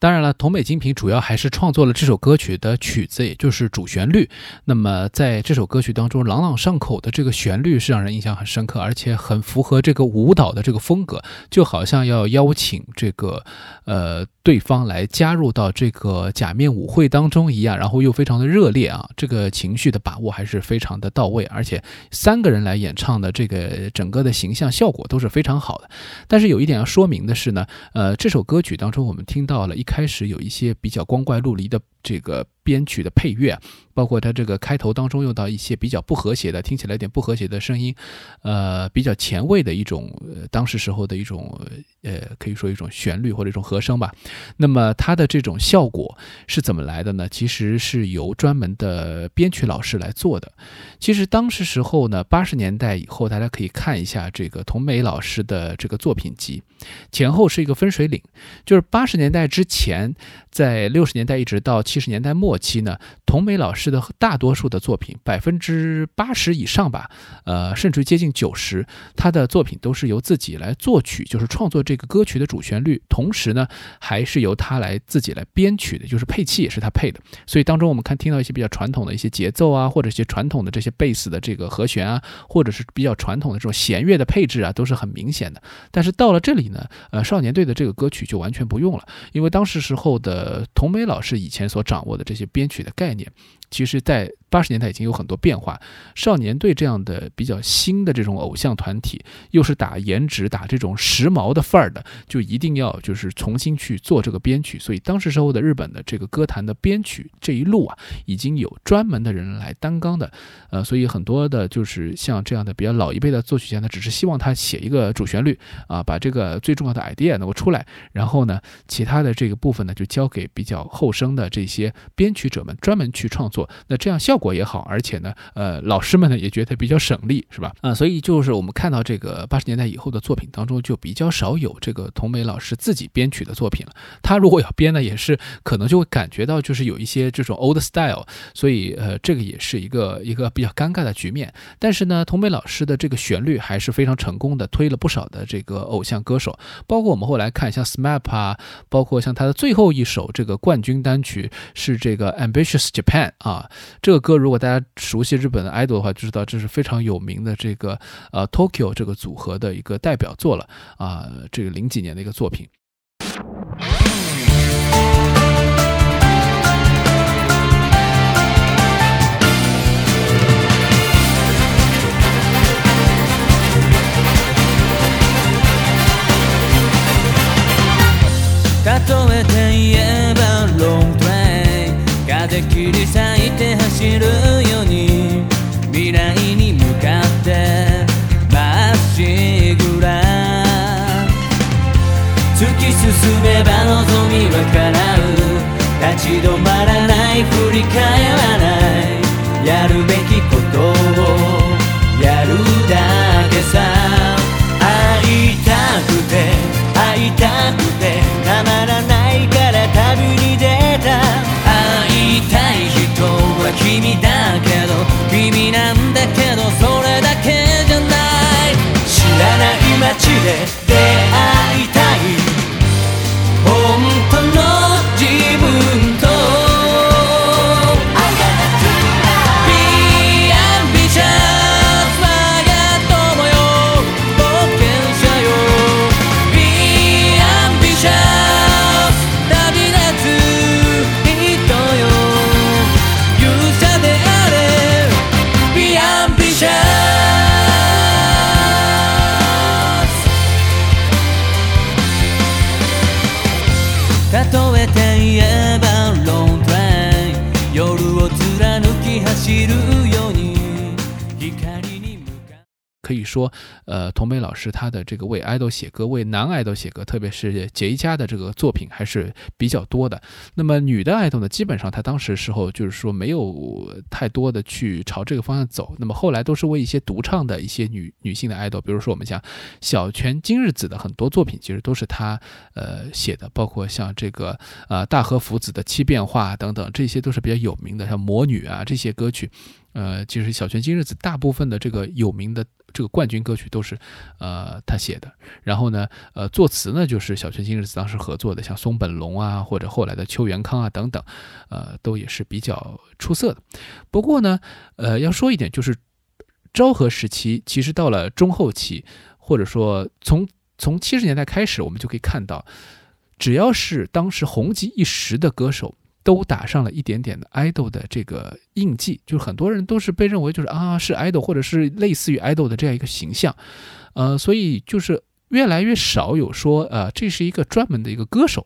当然了，桐美金平主要还是创作了这首歌曲的曲子，也就是主旋律。那么在这首歌曲当中，朗朗上口的这个旋律是让人印象很深刻，而且很符合这个舞蹈的这个风格，就好像要邀请这个呃对方来加入到这个假面舞会当中一样，然后又非常的热烈啊，这个情绪的把握还是非常的到位，而且三个人来演唱的这个整个的形象效果都是非常好的。但是有一点要说明的是呢，呃，这首歌曲当中我们听到了一开开始有一些比较光怪陆离的这个编曲的配乐，包括它这个开头当中用到一些比较不和谐的，听起来有点不和谐的声音，呃，比较前卫的一种，呃，当时时候的一种，呃，可以说一种旋律或者一种和声吧。那么它的这种效果是怎么来的呢？其实是由专门的编曲老师来做的。其实当时时候呢，八十年代以后，大家可以看一下这个童美老师的这个作品集，前后是一个分水岭，就是八十年代之前，在六十年代一直到七十年代末期呢，童美老师的大多数的作品，百分之八十以上吧，呃，甚至接近九十，他的作品都是由自己来作曲，就是创作这个歌曲的主旋律，同时呢，还是由他来自己来编曲的，就是配器也是他配的。所以当中我们看听到一些比较传统的一些节奏啊，或者一些传统的这些贝斯的这个和弦啊，或者是比较传统的这种弦乐的配置啊，都是很明显的。但是到了这里呢，呃，少年队的这个歌曲就完全不用了，因为当时时候的童美老师以前所掌握的这些编曲的概念，其实在八十年代已经有很多变化。少年队这样的比较新的这种偶像团体，又是打颜值、打这种时髦的范儿的，就一定要就是重新去做这个编曲。所以当时时候的日本的这个歌坛的编曲这一路啊，已经有专门的人来担纲的。呃，所以很多的就是像这样的比较老一辈的作曲家呢，只是希望他写一个主旋律啊，把这个最重要的 idea 能够出来，然后呢，其他的这个部分呢，就交给比较后生的这些编曲者们专门去创作。那这样效果国也好，而且呢，呃，老师们呢也觉得比较省力，是吧？啊，所以就是我们看到这个八十年代以后的作品当中，就比较少有这个童美老师自己编曲的作品了。他如果要编呢，也是可能就会感觉到就是有一些这种 old style，所以呃，这个也是一个一个比较尴尬的局面。但是呢，童美老师的这个旋律还是非常成功的，推了不少的这个偶像歌手，包括我们后来看像 SMAP 啊，包括像他的最后一首这个冠军单曲是这个 Ambitious Japan 啊，这个歌如果大家熟悉日本的 idol 的话，就知道这是非常有名的这个呃 Tokyo 这个组合的一个代表作了啊，这个零几年的一个作品。例えて言えばロングトレイ ン風切り裂いて走るように未来に向かってまっしぐら突き進めば望みは叶う。立ち止まらない振り返らない。やるべきことをやるだけさ。会いたくて会いたくて。たまらないから旅に出た。たい人は君だけど君なんだけどそれだけじゃない。知らない街で出会い说，呃，童美老师他的这个为 idol 写歌，为男 idol 写歌，特别是杰一家的这个作品还是比较多的。那么女的 idol 呢，基本上她当时时候就是说没有太多的去朝这个方向走。那么后来都是为一些独唱的一些女女性的 idol，比如说我们讲小泉今日子的很多作品，其实都是她呃写的，包括像这个呃大和福子的七变化等等，这些都是比较有名的，像魔女啊这些歌曲。呃，其实小泉今日子大部分的这个有名的这个冠军歌曲都是，呃，他写的。然后呢，呃，作词呢就是小泉今日子当时合作的，像松本龙啊，或者后来的邱元康啊等等，呃，都也是比较出色的。不过呢，呃，要说一点就是，昭和时期其实到了中后期，或者说从从七十年代开始，我们就可以看到，只要是当时红极一时的歌手。都打上了一点点的爱豆的这个印记，就是很多人都是被认为就是啊是爱豆或者是类似于爱豆的这样一个形象，呃，所以就是越来越少有说呃这是一个专门的一个歌手，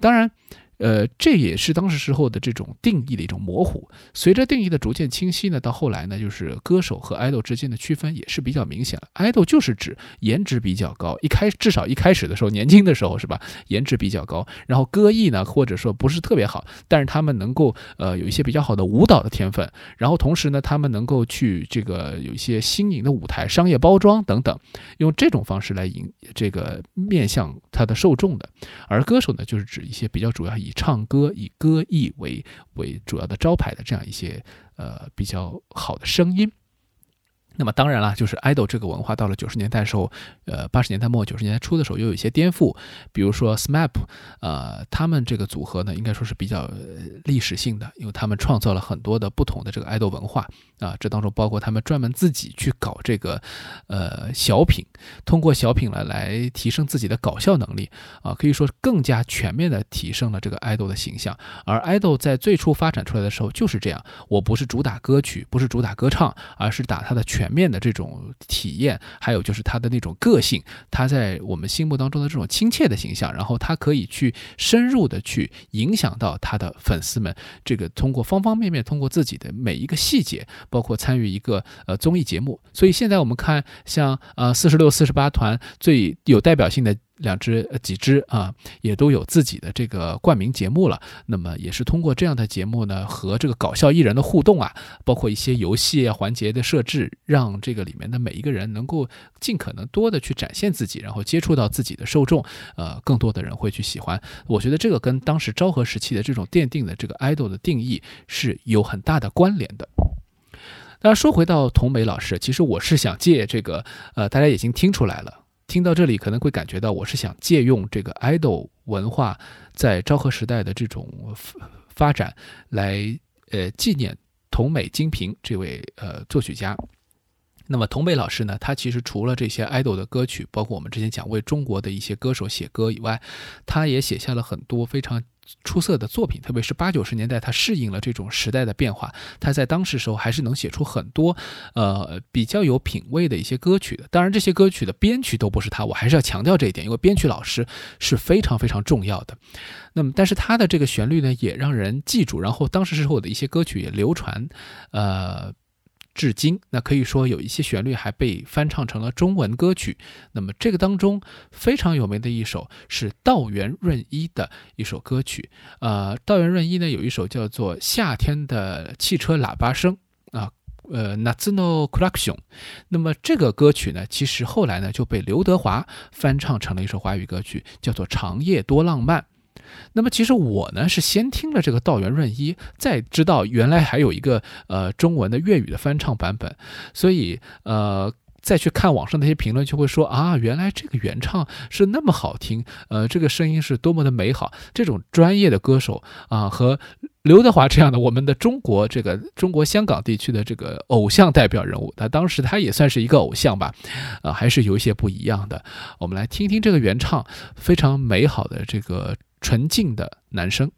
当然。呃，这也是当时时候的这种定义的一种模糊。随着定义的逐渐清晰呢，到后来呢，就是歌手和 idol 之间的区分也是比较明显了。idol 就是指颜值比较高，一开至少一开始的时候，年轻的时候是吧，颜值比较高，然后歌艺呢或者说不是特别好，但是他们能够呃有一些比较好的舞蹈的天分，然后同时呢，他们能够去这个有一些新颖的舞台、商业包装等等，用这种方式来引这个面向他的受众的。而歌手呢，就是指一些比较主要以唱歌、以歌艺为为主要的招牌的这样一些呃比较好的声音。那么当然了，就是 idol 这个文化到了九十年代的时候，呃，八十年代末九十年代初的时候又有一些颠覆，比如说 SMAP，呃，他们这个组合呢，应该说是比较历史性的，因为他们创造了很多的不同的这个 idol 文化。啊，这当中包括他们专门自己去搞这个呃小品，通过小品呢来提升自己的搞笑能力。啊，可以说是更加全面的提升了这个 idol 的形象。而 idol 在最初发展出来的时候就是这样，我不是主打歌曲，不是主打歌唱，而是打它的全面的这种体验，还有就是他的那种个性，他在我们心目当中的这种亲切的形象，然后他可以去深入的去影响到他的粉丝们，这个通过方方面面，通过自己的每一个细节，包括参与一个呃综艺节目，所以现在我们看像呃四十六、四十八团最有代表性的。两只、几只啊，也都有自己的这个冠名节目了。那么也是通过这样的节目呢，和这个搞笑艺人的互动啊，包括一些游戏环节的设置，让这个里面的每一个人能够尽可能多的去展现自己，然后接触到自己的受众，呃，更多的人会去喜欢。我觉得这个跟当时昭和时期的这种奠定的这个 idol 的定义是有很大的关联的。那，说回到童美老师，其实我是想借这个，呃，大家已经听出来了。听到这里可能会感觉到，我是想借用这个 idol 文化在昭和时代的这种发展，来呃纪念桐美金平这位呃作曲家。那么桐美老师呢，他其实除了这些 idol 的歌曲，包括我们之前讲为中国的一些歌手写歌以外，他也写下了很多非常。出色的作品，特别是八九十年代，他适应了这种时代的变化，他在当时时候还是能写出很多，呃，比较有品位的一些歌曲的。当然，这些歌曲的编曲都不是他，我还是要强调这一点，因为编曲老师是非常非常重要的。那么，但是他的这个旋律呢，也让人记住，然后当时时候的一些歌曲也流传，呃。至今，那可以说有一些旋律还被翻唱成了中文歌曲。那么这个当中非常有名的一首是道元润一的一首歌曲。呃，道元润一呢有一首叫做《夏天的汽车喇叭声》啊，呃，Natsuno Collection。那么这个歌曲呢，其实后来呢就被刘德华翻唱成了一首华语歌曲，叫做《长夜多浪漫》。那么其实我呢是先听了这个道元润一，再知道原来还有一个呃中文的粤语的翻唱版本，所以呃再去看网上那些评论就会说啊，原来这个原唱是那么好听，呃这个声音是多么的美好，这种专业的歌手啊和刘德华这样的我们的中国这个中国香港地区的这个偶像代表人物，他当时他也算是一个偶像吧，啊还是有一些不一样的。我们来听听这个原唱非常美好的这个。纯净的男生。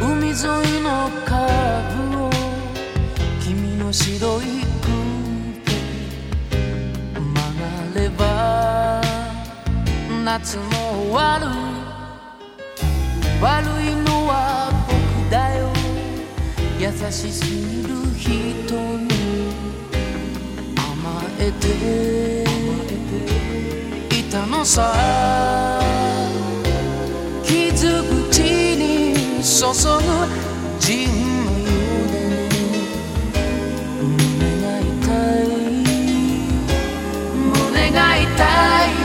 海沿いのカーブを君の白い首曲がれば夏も終わる 悪いのは僕だよ。優しすぎる人に甘えて。いたのさ。傷口に注ぐジンのようで。胸が痛い。胸が痛い。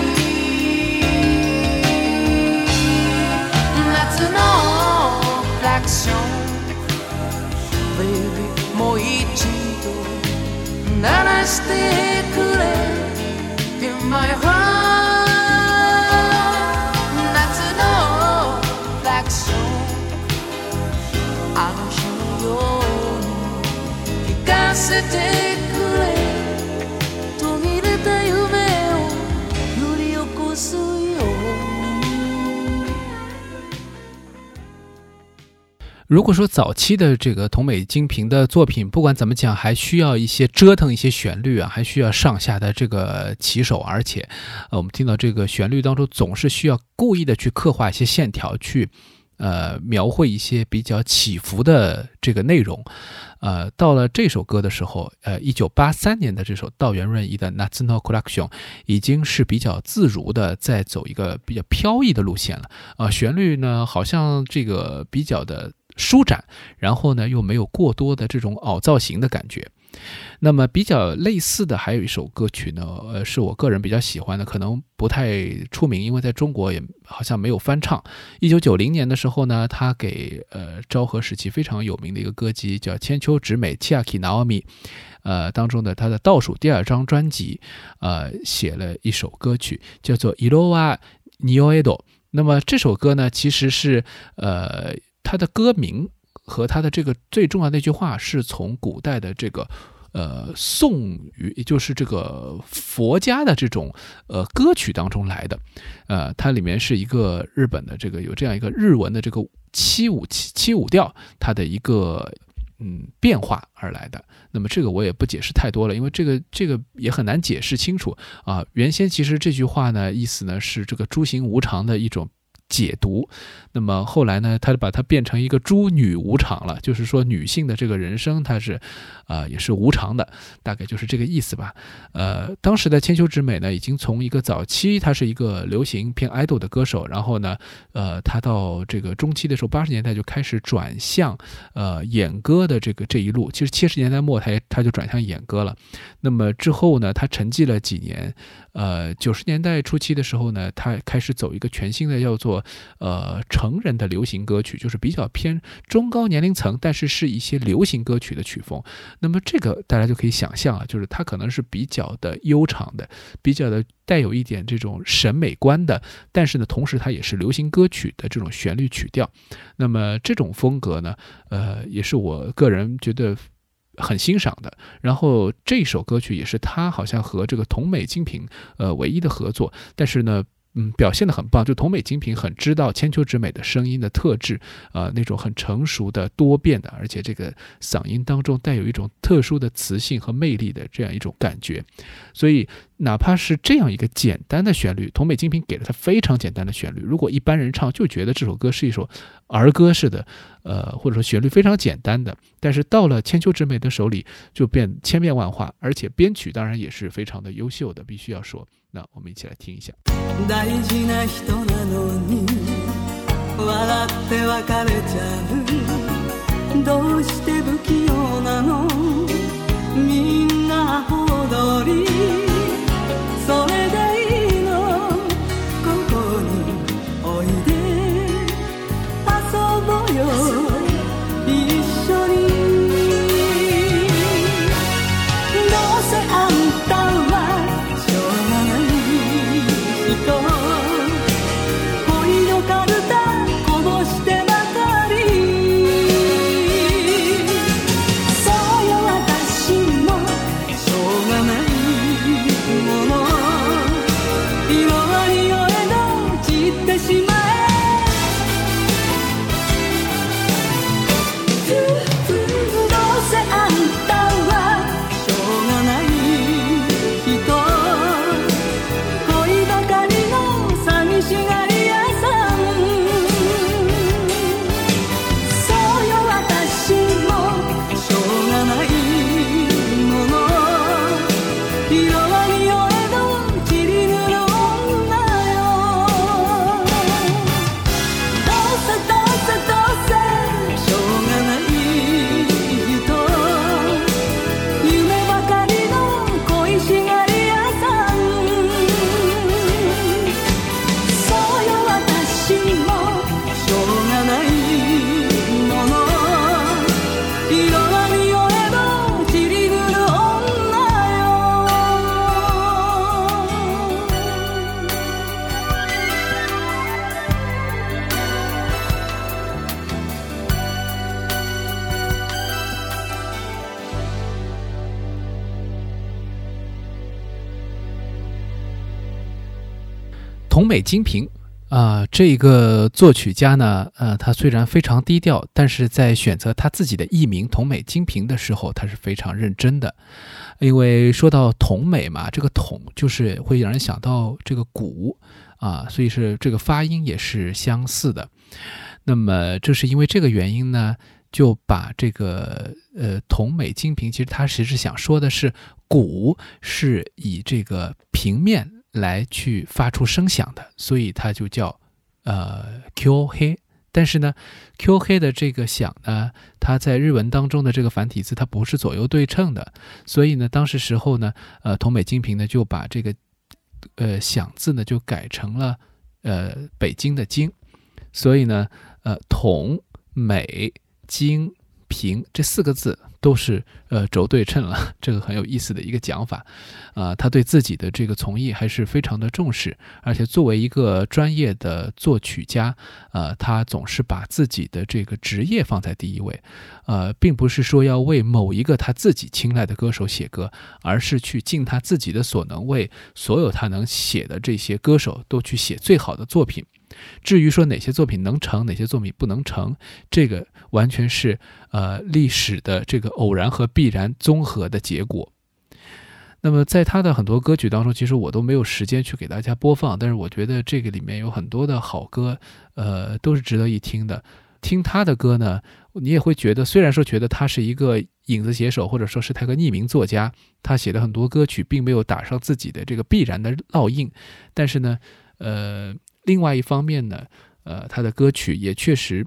鳴らしてくれ In my heart 夏のクラクションあの日のように聞かせてくれ 如果说早期的这个桐美金平的作品，不管怎么讲，还需要一些折腾一些旋律啊，还需要上下的这个起手，而且，呃，我们听到这个旋律当中总是需要故意的去刻画一些线条，去呃描绘一些比较起伏的这个内容。呃，到了这首歌的时候，呃，一九八三年的这首道元润一的《National Collection》已经是比较自如的在走一个比较飘逸的路线了。啊，旋律呢，好像这个比较的。舒展，然后呢，又没有过多的这种凹造型的感觉。那么比较类似的还有一首歌曲呢，呃，是我个人比较喜欢的，可能不太出名，因为在中国也好像没有翻唱。一九九零年的时候呢，他给呃昭和时期非常有名的一个歌姬叫千秋直美 Chiaki Naomi，呃当中的他的倒数第二张专辑，呃写了一首歌曲叫做 Irowa Nioedo。那么这首歌呢，其实是呃它的歌名和它的这个最重要的一句话是从古代的这个。呃，颂语也就是这个佛家的这种呃歌曲当中来的，呃，它里面是一个日本的这个有这样一个日文的这个七五七七五调，它的一个嗯变化而来的。那么这个我也不解释太多了，因为这个这个也很难解释清楚啊。原先其实这句话呢，意思呢是这个诸行无常的一种。解读，那么后来呢，他就把它变成一个“诸女无常”了，就是说女性的这个人生，它是，啊，也是无常的，大概就是这个意思吧。呃，当时的千秋之美呢，已经从一个早期，她是一个流行偏 idol 的歌手，然后呢，呃，她到这个中期的时候，八十年代就开始转向，呃，演歌的这个这一路。其实七十年代末，她也她就转向演歌了。那么之后呢，她沉寂了几年。呃，九十年代初期的时候呢，他开始走一个全新的，叫做呃成人的流行歌曲，就是比较偏中高年龄层，但是是一些流行歌曲的曲风。那么这个大家就可以想象啊，就是它可能是比较的悠长的，比较的带有一点这种审美观的，但是呢，同时它也是流行歌曲的这种旋律曲调。那么这种风格呢，呃，也是我个人觉得。很欣赏的，然后这首歌曲也是他好像和这个同美精品呃唯一的合作，但是呢。嗯，表现的很棒，就桐美精品很知道千秋直美的声音的特质，啊，那种很成熟的、多变的，而且这个嗓音当中带有一种特殊的磁性和魅力的这样一种感觉，所以哪怕是这样一个简单的旋律，桐美精品给了他非常简单的旋律，如果一般人唱就觉得这首歌是一首儿歌似的，呃，或者说旋律非常简单的，但是到了千秋直美的手里就变千变万化，而且编曲当然也是非常的优秀的，必须要说。那我们一起来听一下。大事な人なのに笑って別れちゃう。どうして不器用なの？みんなほどり。美精品啊、这个作曲家呢，呃，他虽然非常低调，但是在选择他自己的艺名桐美精品的时候，他是非常认真的。因为说到桐美嘛，这个桐就是会让人想到这个鼓啊，所以是这个发音也是相似的。那么正是因为这个原因呢，就把这个呃桐美精品，其实他其实想说的是鼓是以这个平面来去发出声响的，所以它就叫呃 Q 黑但是呢，Q 黑的这个响呢，它在日文当中的这个繁体字它不是左右对称的，所以呢，当时时候呢，呃，同美精平呢就把这个呃响字呢就改成了呃北京的京，所以呢，呃，统美京平这四个字都是呃轴对称了，这个很有意思的一个讲法，啊、他对自己的这个从艺还是非常的重视，而且作为一个专业的作曲家，呃，他总是把自己的这个职业放在第一位，呃，并不是说要为某一个他自己青睐的歌手写歌，而是去尽他自己的所能，为所有他能写的这些歌手都去写最好的作品。至于说哪些作品能成，哪些作品不能成，这个完全是呃历史的这个偶然和必然综合的结果。那么在他的很多歌曲当中，其实我都没有时间去给大家播放，但是我觉得这个里面有很多的好歌，呃，都是值得一听的。听他的歌呢，你也会觉得，虽然说觉得他是一个影子写手，或者说是他个匿名作家，他写的很多歌曲并没有打上自己的这个必然的烙印，但是呢，呃，另外一方面呢，呃，他的歌曲也确实。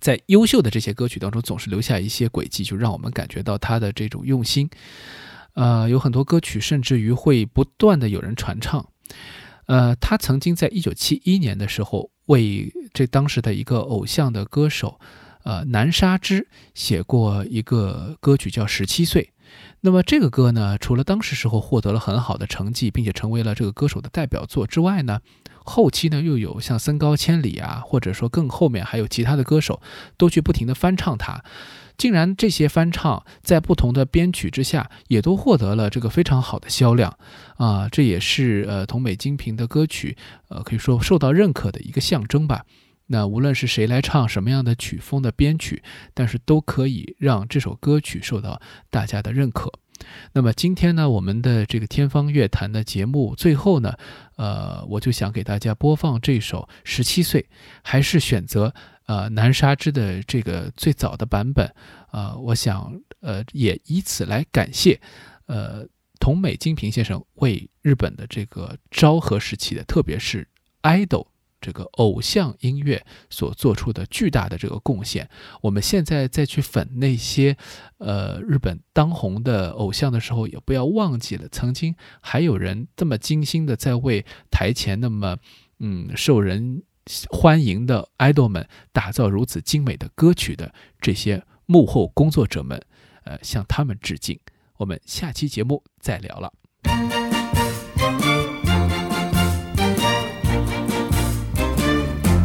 在优秀的这些歌曲当中，总是留下一些轨迹，就让我们感觉到他的这种用心。呃，有很多歌曲甚至于会不断的有人传唱。呃，他曾经在一九七一年的时候，为这当时的一个偶像的歌手，呃，南沙之写过一个歌曲叫《十七岁》。那么这个歌呢，除了当时时候获得了很好的成绩，并且成为了这个歌手的代表作之外呢，后期呢又有像森高千里啊，或者说更后面还有其他的歌手，都去不停的翻唱它。竟然这些翻唱在不同的编曲之下，也都获得了这个非常好的销量啊！这也是呃同美精品的歌曲，呃可以说受到认可的一个象征吧。那无论是谁来唱什么样的曲风的编曲，但是都可以让这首歌曲受到大家的认可。那么今天呢，我们的这个天方乐坛的节目最后呢，呃，我就想给大家播放这首《十七岁》，还是选择呃南沙之的这个最早的版本，呃，我想呃也以此来感谢呃桐美金平先生为日本的这个昭和时期的，特别是 idol。这个偶像音乐所做出的巨大的这个贡献，我们现在再去粉那些，呃，日本当红的偶像的时候，也不要忘记了，曾经还有人这么精心的在为台前那么，嗯，受人欢迎的 idol 们打造如此精美的歌曲的这些幕后工作者们，呃，向他们致敬。我们下期节目再聊了。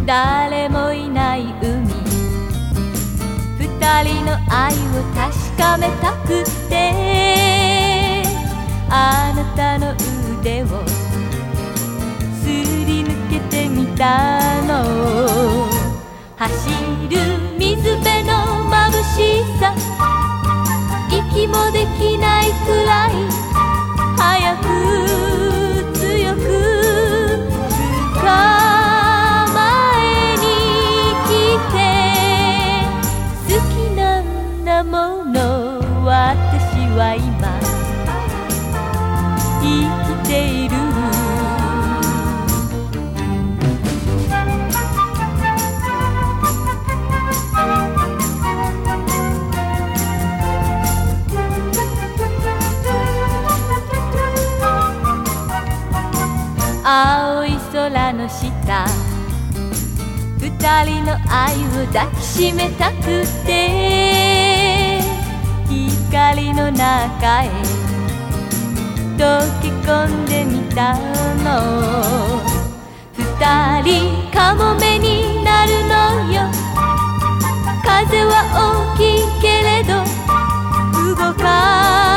誰もいない海。二人の愛を確かめたくてあなたの腕をすり抜けてみたの。走る水辺の眩しさ息もできないくらい早く青い空の下。二人の愛を抱きしめたくて。光の中へ。溶け込んでみたの。二人カモメになるのよ。風は大きいけれど動か